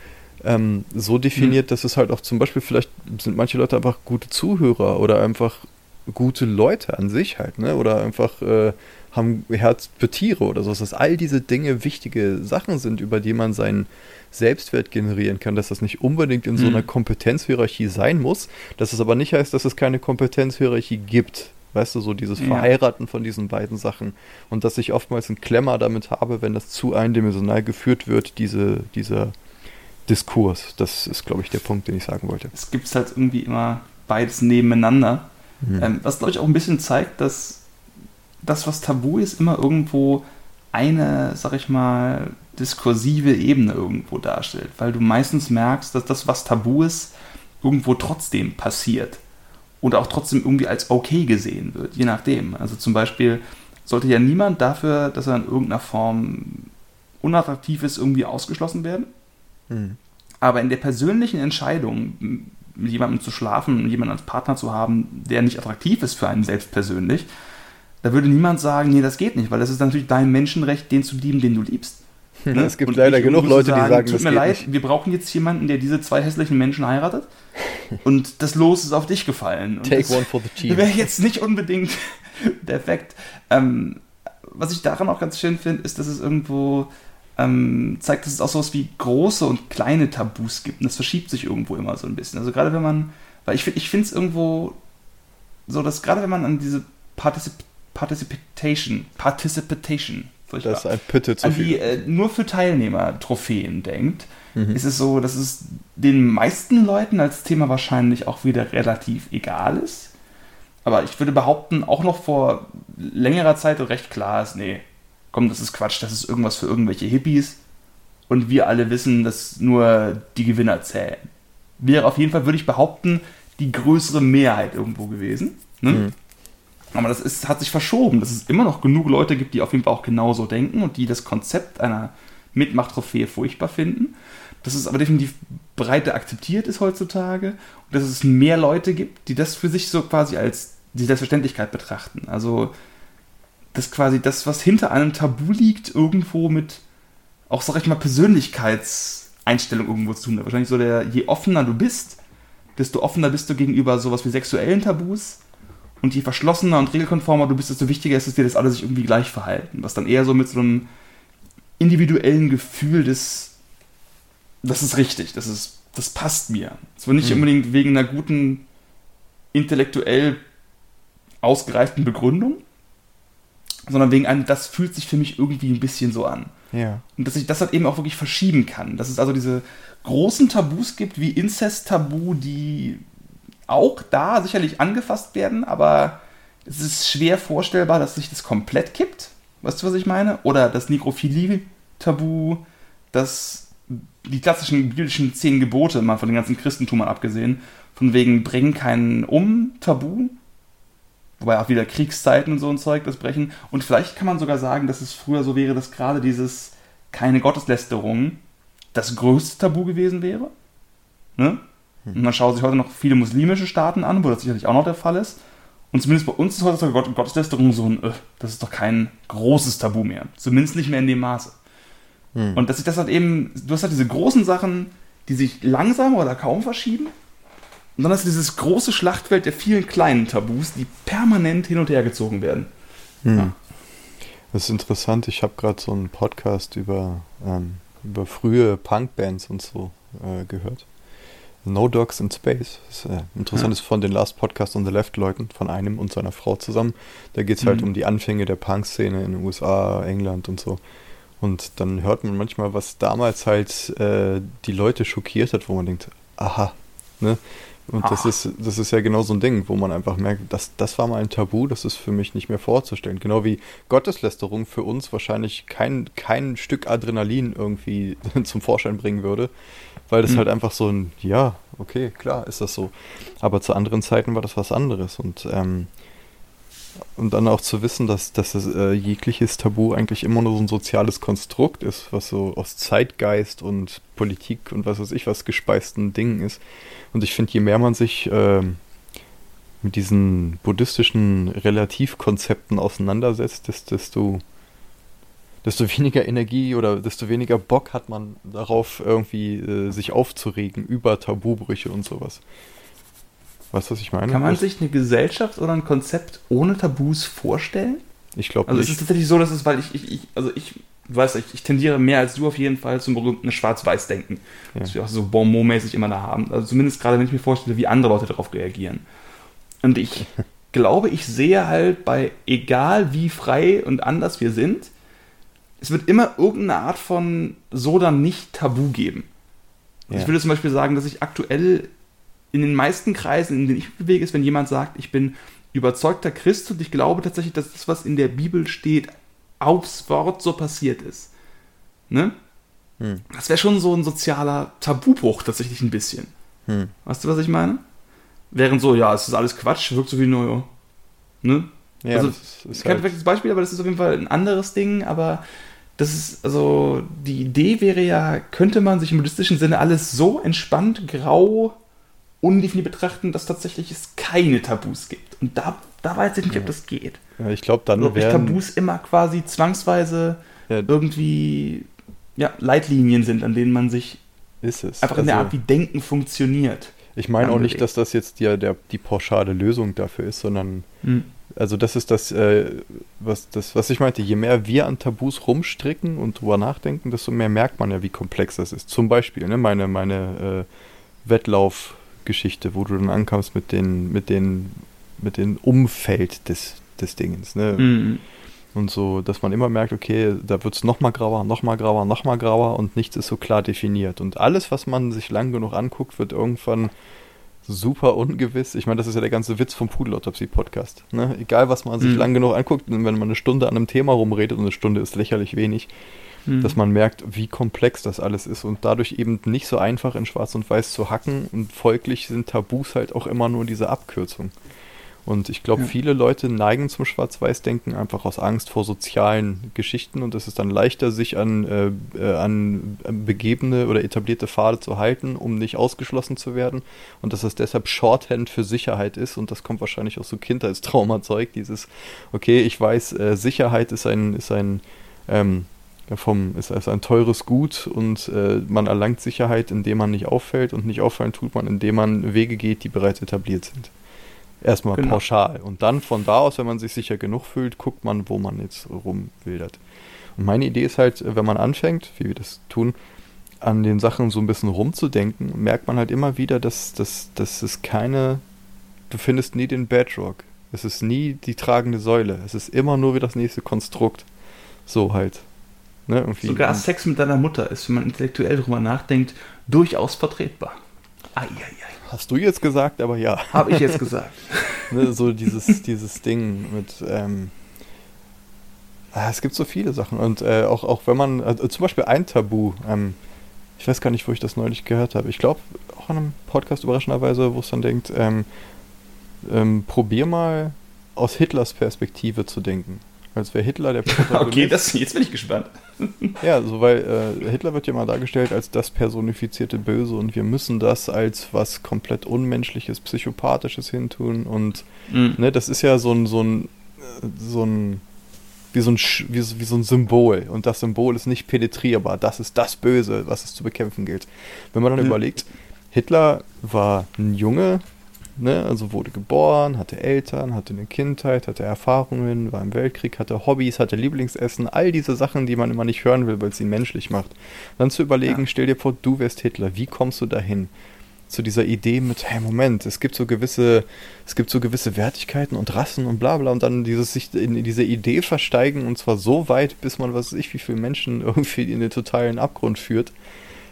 ähm, so definiert, mhm. dass es halt auch zum Beispiel vielleicht sind manche Leute einfach gute Zuhörer oder einfach gute Leute an sich halt, ne? Oder einfach äh, haben Herz für Tiere oder so, dass all diese Dinge wichtige Sachen sind, über die man seinen Selbstwert generieren kann, dass das nicht unbedingt in so einer mhm. Kompetenzhierarchie sein muss, dass es aber nicht heißt, dass es keine Kompetenzhierarchie gibt. Weißt du, so dieses ja. Verheiraten von diesen beiden Sachen. Und dass ich oftmals einen Klemmer damit habe, wenn das zu eindimensional geführt wird, diese, dieser Diskurs. Das ist, glaube ich, der Punkt, den ich sagen wollte. Es gibt halt irgendwie immer beides nebeneinander. Mhm. Ähm, was, glaube ich, auch ein bisschen zeigt, dass das, was tabu ist, immer irgendwo eine, sag ich mal, diskursive Ebene irgendwo darstellt, weil du meistens merkst, dass das, was tabu ist, irgendwo trotzdem passiert und auch trotzdem irgendwie als okay gesehen wird, je nachdem. Also zum Beispiel sollte ja niemand dafür, dass er in irgendeiner Form unattraktiv ist, irgendwie ausgeschlossen werden. Mhm. Aber in der persönlichen Entscheidung, mit jemandem zu schlafen und jemanden als Partner zu haben, der nicht attraktiv ist für einen selbst persönlich, da würde niemand sagen, nee, das geht nicht, weil das ist natürlich dein Menschenrecht, den zu lieben, den du liebst. Ne? Es gibt Und leider genug Leute, sagen, die sagen, tut mir leid, nicht. wir brauchen jetzt jemanden, der diese zwei hässlichen Menschen heiratet. Und das Los ist auf dich gefallen. Und Take one for the team. Wäre jetzt nicht unbedingt der Effekt. Ähm, was ich daran auch ganz schön finde, ist, dass es irgendwo ähm, zeigt, dass es auch sowas wie große und kleine Tabus gibt. Und das verschiebt sich irgendwo immer so ein bisschen. Also gerade wenn man, weil ich, ich finde es irgendwo so, dass gerade wenn man an diese Particip Participation, Participation, das ist ein Pütte zu an die äh, nur für Teilnehmer Trophäen denkt, mhm. ist es so, dass es den meisten Leuten als Thema wahrscheinlich auch wieder relativ egal ist. Aber ich würde behaupten, auch noch vor längerer Zeit recht klar ist, nee, komm, das ist Quatsch, das ist irgendwas für irgendwelche Hippies. Und wir alle wissen, dass nur die Gewinner zählen. Wäre auf jeden Fall, würde ich behaupten, die größere Mehrheit irgendwo gewesen. Ne? Mhm. Aber das ist, hat sich verschoben, dass es immer noch genug Leute gibt, die auf jeden Fall auch genauso denken und die das Konzept einer Mitmachtrophäe furchtbar finden. Dass es aber definitiv breiter akzeptiert ist heutzutage und dass es mehr Leute gibt, die das für sich so quasi als die Selbstverständlichkeit betrachten. Also, dass quasi das, was hinter einem Tabu liegt, irgendwo mit auch, sag ich mal, Persönlichkeitseinstellung irgendwo zu tun hat. Wahrscheinlich so der, je offener du bist, desto offener bist du gegenüber sowas wie sexuellen Tabus und je verschlossener und regelkonformer du bist, desto wichtiger ist es dir, dass alle sich irgendwie gleich verhalten. Was dann eher so mit so einem individuellen Gefühl des, das ist richtig, das ist, das passt mir. Es war nicht mhm. unbedingt wegen einer guten, intellektuell ausgereiften Begründung, sondern wegen einem, das fühlt sich für mich irgendwie ein bisschen so an. Ja. Und dass ich das halt eben auch wirklich verschieben kann. Dass es also diese großen Tabus gibt, wie Inzest-Tabu, die auch da sicherlich angefasst werden, aber es ist schwer vorstellbar, dass sich das komplett kippt. Weißt du, was ich meine? Oder das Nekrophilie-Tabu, das die klassischen biblischen zehn Gebote, mal von den ganzen Christentumern abgesehen, von wegen bring keinen um, Tabu, wobei auch wieder Kriegszeiten und so ein Zeug das brechen. Und vielleicht kann man sogar sagen, dass es früher so wäre, dass gerade dieses keine Gotteslästerung das größte Tabu gewesen wäre. Ne? Und man schaut sich heute noch viele muslimische Staaten an, wo das sicherlich auch noch der Fall ist. Und zumindest bei uns ist heutzutage Gott, Gotteslästerung so ein, äh, das ist doch kein großes Tabu mehr. Zumindest nicht mehr in dem Maße. Hm. Und dass sich das halt eben, du hast halt diese großen Sachen, die sich langsam oder kaum verschieben. Und dann hast du dieses große Schlachtfeld der vielen kleinen Tabus, die permanent hin und her gezogen werden. Hm. Ja. Das ist interessant. Ich habe gerade so einen Podcast über, ähm, über frühe Punkbands und so äh, gehört. No Dogs in Space. Das ist äh, interessant, ja. von den Last Podcast on the Left Leuten, von einem und seiner Frau zusammen. Da geht es halt mhm. um die Anfänge der Punk-Szene in den USA, England und so. Und dann hört man manchmal, was damals halt äh, die Leute schockiert hat, wo man denkt, aha, ne? Und das ist, das ist ja genau so ein Ding, wo man einfach merkt, das, das war mal ein Tabu, das ist für mich nicht mehr vorzustellen. Genau wie Gotteslästerung für uns wahrscheinlich kein, kein Stück Adrenalin irgendwie zum Vorschein bringen würde weil das mhm. halt einfach so ein, ja, okay, klar ist das so. Aber zu anderen Zeiten war das was anderes und ähm, und dann auch zu wissen, dass, dass das, äh, jegliches Tabu eigentlich immer nur so ein soziales Konstrukt ist, was so aus Zeitgeist und Politik und was weiß ich was gespeisten Dingen ist. Und ich finde, je mehr man sich äh, mit diesen buddhistischen Relativkonzepten auseinandersetzt, desto desto weniger Energie oder desto weniger Bock hat man darauf, irgendwie äh, sich aufzuregen über Tabubrüche und sowas. Weißt du, was ich meine? Kann man sich eine Gesellschaft oder ein Konzept ohne Tabus vorstellen? Ich glaube also nicht. Also es ist tatsächlich so, dass es, weil ich, ich, ich also ich weiß ich, ich tendiere mehr als du auf jeden Fall zum berühmten Schwarz-Weiß-Denken. Ja. Das wir auch so Bonmot-mäßig immer da haben. Also zumindest gerade, wenn ich mir vorstelle, wie andere Leute darauf reagieren. Und ich glaube, ich sehe halt bei, egal wie frei und anders wir sind, es wird immer irgendeine Art von so dann nicht Tabu geben. Ja. Ich würde zum Beispiel sagen, dass ich aktuell in den meisten Kreisen, in denen ich mich bewege, ist, wenn jemand sagt, ich bin überzeugter Christ und ich glaube tatsächlich, dass das, was in der Bibel steht, aufs Wort so passiert ist. Ne? Hm. Das wäre schon so ein sozialer Tabubruch tatsächlich ein bisschen. Hm. Weißt du, was ich meine? Während so, ja, es ist alles Quatsch, wirkt so wie nur, ne? Ja, also, das ist kein halt perfektes Beispiel, aber das ist auf jeden Fall ein anderes Ding, aber das ist, also, die Idee wäre ja, könnte man sich im buddhistischen Sinne alles so entspannt, grau, undefiniert betrachten, dass tatsächlich es keine Tabus gibt. Und da da weiß ich nicht, ob das geht. Ja, ich glaube, dann ob werden... Tabus immer quasi zwangsweise Ja. irgendwie ja, Leitlinien sind, an denen man sich Ist es. einfach in der Also- Art, wie Denken funktioniert. Ich meine auch nicht, dass das jetzt die, der, die pauschale Lösung dafür ist, sondern Hm. Also das ist das, äh, was, das, was ich meinte, je mehr wir an Tabus rumstricken und drüber nachdenken, desto mehr merkt man ja, wie komplex das ist. Zum Beispiel, ne, meine, meine äh, Wettlaufgeschichte, wo du dann ankamst mit den, mit den, mit dem Umfeld des, des Dingens, ne? Mhm. Und so, dass man immer merkt, okay, da wird es nochmal grauer, nochmal grauer, nochmal grauer und nichts ist so klar definiert. Und alles, was man sich lang genug anguckt, wird irgendwann super ungewiss. Ich meine, das ist ja der ganze Witz vom Pudelautopsie-Podcast. Ne? Egal, was man sich Mhm. lang genug anguckt, wenn man eine Stunde an einem Thema rumredet und eine Stunde ist lächerlich wenig, Mhm. dass man merkt, wie komplex das alles ist und dadurch eben nicht so einfach in Schwarz und Weiß zu hacken und folglich sind Tabus halt auch immer nur diese Abkürzung. Und ich glaube, Ja. viele Leute neigen zum Schwarz-Weiß-Denken einfach aus Angst vor sozialen Geschichten und es ist dann leichter, sich an, äh, äh, an begebene oder etablierte Pfade zu halten, um nicht ausgeschlossen zu werden. Und dass es deshalb Shorthand für Sicherheit ist und das kommt wahrscheinlich aus so Kindheitstraumazeug, dieses, okay, ich weiß, äh, Sicherheit ist ein, ist ein, ähm, vom, ist, ist ein teures Gut und äh, man erlangt Sicherheit, indem man nicht auffällt und nicht auffallen tut man, indem man Wege geht, die bereits etabliert sind. Erstmal Genau. pauschal. Und dann von da aus, wenn man sich sicher genug fühlt, guckt man, wo man jetzt rumwildert. Und meine Idee ist halt, wenn man anfängt, wie wir das tun, an den Sachen so ein bisschen rumzudenken, merkt man halt immer wieder, dass, dass, dass es keine, du findest nie den Bedrock. Es ist nie die tragende Säule. Es ist immer nur wie das nächste Konstrukt. So halt. Ne. Sogar Sex mit deiner Mutter ist, wenn man intellektuell drüber nachdenkt, durchaus vertretbar. Eieiei. Hast du jetzt gesagt, aber ja. Habe ich jetzt gesagt. ne, so dieses, dieses Ding mit, ähm, ah, es gibt so viele Sachen und äh, auch, auch wenn man, also zum Beispiel ein Tabu, ähm, ich weiß gar nicht, wo ich das neulich gehört habe, ich glaube auch in einem Podcast überraschenderweise, wo es dann denkt, ähm, ähm, probier mal aus Hitlers Perspektive zu denken. Als wäre Hitler der Protagonist. Okay, das, jetzt bin ich gespannt. Ja, so weil äh, Hitler wird ja mal dargestellt als das personifizierte Böse und wir müssen das als was komplett unmenschliches, psychopathisches hintun und Mhm. ne, das ist ja so ein so ein so ein wie so ein wie, so- wie so ein Symbol und das Symbol ist nicht penetrierbar. Das ist das Böse, was es zu bekämpfen gilt. Wenn man dann Ja. überlegt, Hitler war ein Junge, ne, also wurde geboren, hatte Eltern, hatte eine Kindheit, hatte Erfahrungen, war im Weltkrieg, hatte Hobbys, hatte Lieblingsessen, all diese Sachen, die man immer nicht hören will, weil es ihn menschlich macht. Dann zu überlegen, Ja. stell dir vor, du wärst Hitler, wie kommst du dahin? Zu dieser Idee mit, hey Moment, es gibt so gewisse, es gibt so gewisse Wertigkeiten und Rassen und bla bla und dann dieses sich in, diese Idee versteigen und zwar so weit, bis man was weiß ich, wie viele Menschen irgendwie in den totalen Abgrund führt.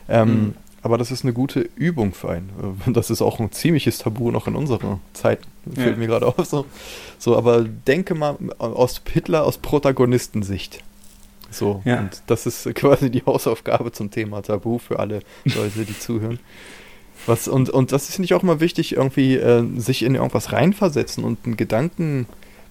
Ähm, Mhm. Aber das ist eine gute Übung für einen. Und das ist auch ein ziemliches Tabu noch in unserer Zeit. Ja. Fällt mir gerade auf. So. so, aber denke mal aus Hitler aus Protagonistensicht. So, Ja. und das ist quasi die Hausaufgabe zum Thema Tabu für alle Leute, die zuhören. Was, und, und das ist nicht auch mal wichtig, irgendwie äh, sich in irgendwas reinversetzen und einen Gedanken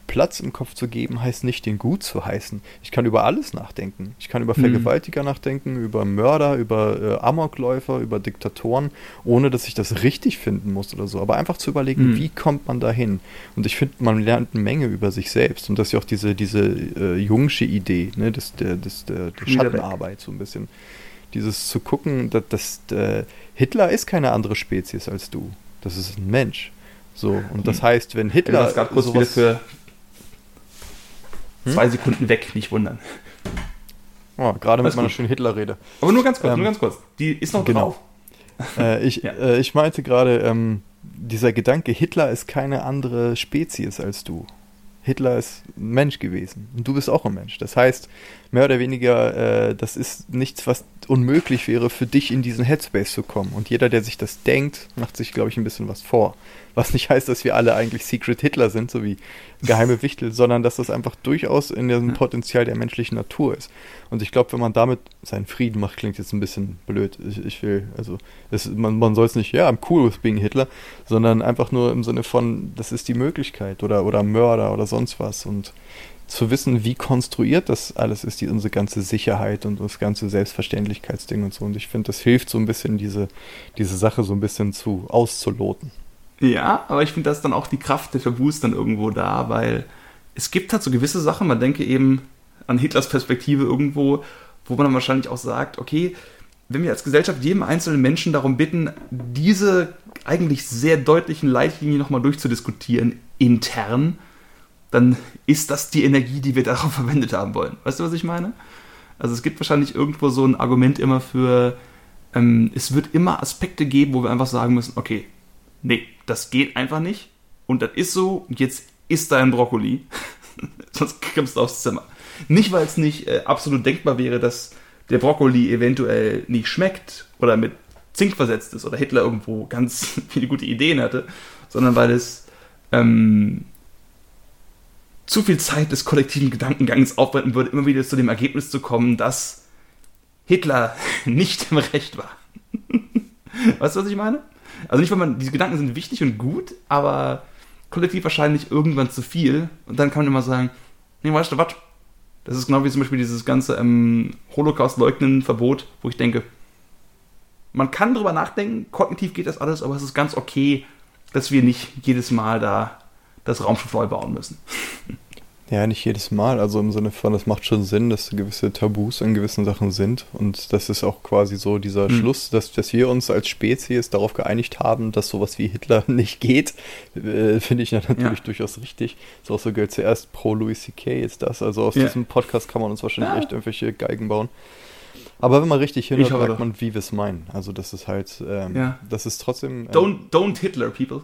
Platz im Kopf zu geben, heißt nicht, den gut zu heißen. Ich kann über alles nachdenken. Ich kann über Mhm. Vergewaltiger nachdenken, über Mörder, über äh, Amokläufer, über Diktatoren, ohne dass ich das richtig finden muss oder so. Aber einfach zu überlegen, Mhm. wie kommt man dahin? Und ich finde, man lernt eine Menge über sich selbst. Und das ist ja auch diese, diese äh, jungsche Idee, ne, des, der, des, der, der. Schattenarbeit so ein bisschen. Dieses zu gucken, dass, dass äh, Hitler ist keine andere Spezies als du. Das ist ein Mensch. So, und das heißt, wenn Ich Hitler das gerade kurz sowas- für Hm? zwei Sekunden weg, nicht wundern. Oh, gerade mit meiner gut. schönen Hitlerrede. Aber nur ganz kurz, Ähm, nur ganz kurz. Die ist noch genau. drauf. äh, ich, Ja. äh, ich meinte gerade, ähm, dieser Gedanke, Hitler ist keine andere Spezies als du. Hitler ist ein Mensch gewesen und du bist auch ein Mensch. Das heißt, mehr oder weniger, äh, das ist nichts, was unmöglich wäre, für dich in diesen Headspace zu kommen. Und jeder, der sich das denkt, macht sich, glaube ich, ein bisschen was vor. Was nicht heißt, dass wir alle eigentlich Secret Hitler sind, so wie geheime Wichtel, sondern dass das einfach durchaus in dem. Potenzial der menschlichen Natur ist. Und ich glaube, wenn man damit seinen Frieden macht, klingt jetzt ein bisschen blöd. Ich, ich will, also, es, man, man soll es nicht, ja, I'm cool with being Hitler, sondern einfach nur im Sinne von, das ist die Möglichkeit oder, oder Mörder oder sonst was. Und zu wissen, wie konstruiert das alles ist, die, unsere ganze Sicherheit und das ganze Selbstverständlichkeitsding und so. Und ich finde, das hilft so ein bisschen, diese, diese Sache so ein bisschen zu auszuloten. Ja, aber ich finde, da ist dann auch die Kraft der Tabus dann irgendwo da, weil es gibt halt so gewisse Sachen, man denke eben an Hitlers Perspektive irgendwo, wo man dann wahrscheinlich auch sagt, okay, wenn wir als Gesellschaft jedem einzelnen Menschen darum bitten, diese eigentlich sehr deutlichen Leitlinien nochmal durchzudiskutieren, intern, dann ist das die Energie, die wir darauf verwendet haben wollen. Weißt du, was ich meine? Also es gibt wahrscheinlich irgendwo so ein Argument immer für, ähm, es wird immer Aspekte geben, wo wir einfach sagen müssen, okay, nee, das geht einfach nicht und das ist so und jetzt isst dein Brokkoli, sonst kommst du aufs Zimmer. Nicht, weil es nicht äh, absolut denkbar wäre, dass der Brokkoli eventuell nicht schmeckt oder mit Zink versetzt ist oder Hitler irgendwo ganz viele gute Ideen hatte, sondern weil es ähm, zu viel Zeit des kollektiven Gedankengangs aufwenden würde, immer wieder zu dem Ergebnis zu kommen, dass Hitler nicht im Recht war. weißt du, was ich meine? Also nicht, weil man, diese Gedanken sind wichtig und gut, aber kollektiv wahrscheinlich irgendwann zu viel. Und dann kann man immer sagen, nee, weißt du was? Das ist genau wie zum Beispiel dieses ganze ähm, Holocaust-Leugnen-Verbot, wo ich denke, man kann drüber nachdenken, kognitiv geht das alles, aber es ist ganz okay, dass wir nicht jedes Mal da das Raumschiff neu bauen müssen. Ja, nicht jedes Mal. Also im Sinne von, es macht schon Sinn, dass gewisse Tabus an gewissen Sachen sind. Und das ist auch quasi so dieser mhm. Schluss, dass, dass wir uns als Spezies darauf geeinigt haben, dass sowas wie Hitler nicht geht. Äh, Finde ich natürlich ja. durchaus richtig. So auch so gilt zuerst pro Louis C.K. ist das. Also aus ja. diesem Podcast kann man uns wahrscheinlich ja. echt irgendwelche Geigen bauen. Aber wenn man richtig hinhört, merkt man, wie wir es meinen. Also das ist halt, ähm, das ist trotzdem... Ähm, don't, don't Hitler, people.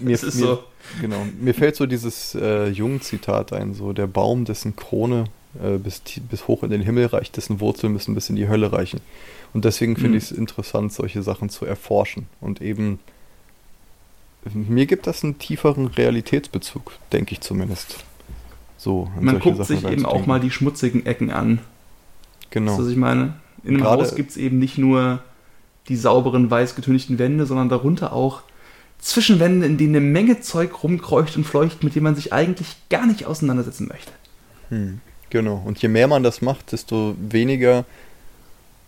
Mir, das ist mir, so. Genau. Mir fällt so dieses äh, Jung-Zitat ein, so der Baum, dessen Krone äh, bis, bis hoch in den Himmel reicht, dessen Wurzeln müssen bis in die Hölle reichen. Und deswegen finde mhm. ich es interessant, solche Sachen zu erforschen. Und eben, mir gibt das einen tieferen Realitätsbezug, denke ich zumindest. So, Man guckt Sachen sich eben auch mal die schmutzigen Ecken an. Genau. Weißt du, was ich meine? In einem Gerade Haus gibt es eben nicht nur die sauberen, weiß getünchten Wände, sondern darunter auch Zwischenwände, in denen eine Menge Zeug rumkreucht und fleucht, mit dem man sich eigentlich gar nicht auseinandersetzen möchte. Hm, genau. Und je mehr man das macht, desto weniger,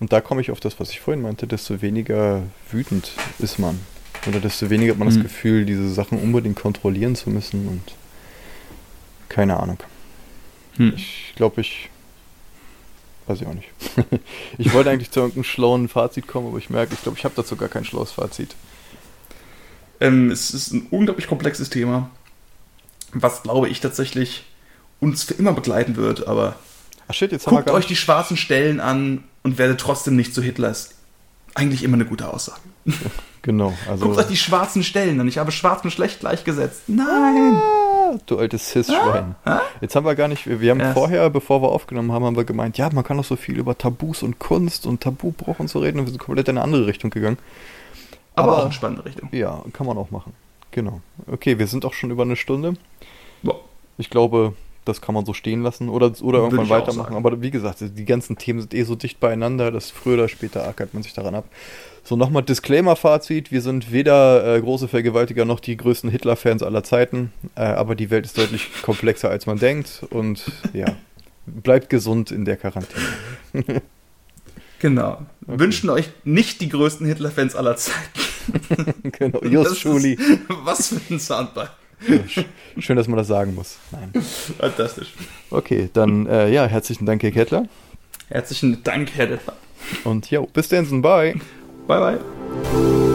und da komme ich auf das, was ich vorhin meinte, desto weniger wütend ist man. Oder desto weniger hat man hm. das Gefühl, diese Sachen unbedingt kontrollieren zu müssen und keine Ahnung. Hm. Ich glaube, ich weiß ich auch nicht. ich wollte eigentlich zu irgendeinem schlauen Fazit kommen, aber ich merke, ich glaube, ich habe dazu gar kein schlaues Fazit. Ähm, es ist ein unglaublich komplexes Thema, was, glaube ich, tatsächlich uns für immer begleiten wird. Aber Ach shit, jetzt guckt euch die schwarzen Stellen an und werdet trotzdem nicht zu Hitler. Ist eigentlich immer eine gute Aussage. Genau. Also guckt euch die schwarzen Stellen an. Ich habe schwarz und schlecht gleichgesetzt. Nein! Ah, du altes Cis-Schwein. Ah? Jetzt haben wir gar nicht, wir haben yes. vorher, bevor wir aufgenommen haben, haben wir gemeint, ja, man kann doch so viel über Tabus und Kunst und Tabubruch und so reden und wir sind komplett in eine andere Richtung gegangen. Aber, Aber auch eine spannende Richtung. Ja, kann man auch machen. Genau. Okay, wir sind auch schon über eine Stunde. Ja. Ich glaube, das kann man so stehen lassen oder, oder irgendwann weitermachen. Aber wie gesagt, die ganzen Themen sind eh so dicht beieinander, dass früher oder später ackert man sich daran ab. So, nochmal Disclaimer-Fazit. Wir sind weder äh, große Vergewaltiger noch die größten Hitler-Fans aller Zeiten, äh, aber die Welt ist deutlich komplexer, als man denkt. Und ja, bleibt gesund in der Quarantäne. Genau. Okay. Wünschen euch nicht die größten Hitler-Fans aller Zeiten. genau, Just Schuli. Was für ein Soundbite. Schön, dass man das sagen muss. Nein. Fantastisch. Okay, dann äh, ja, herzlichen Dank, Herr Kettler. Herzlichen Dank, Herr Detmer. Und ja, bis dann, bye. Bye, bye.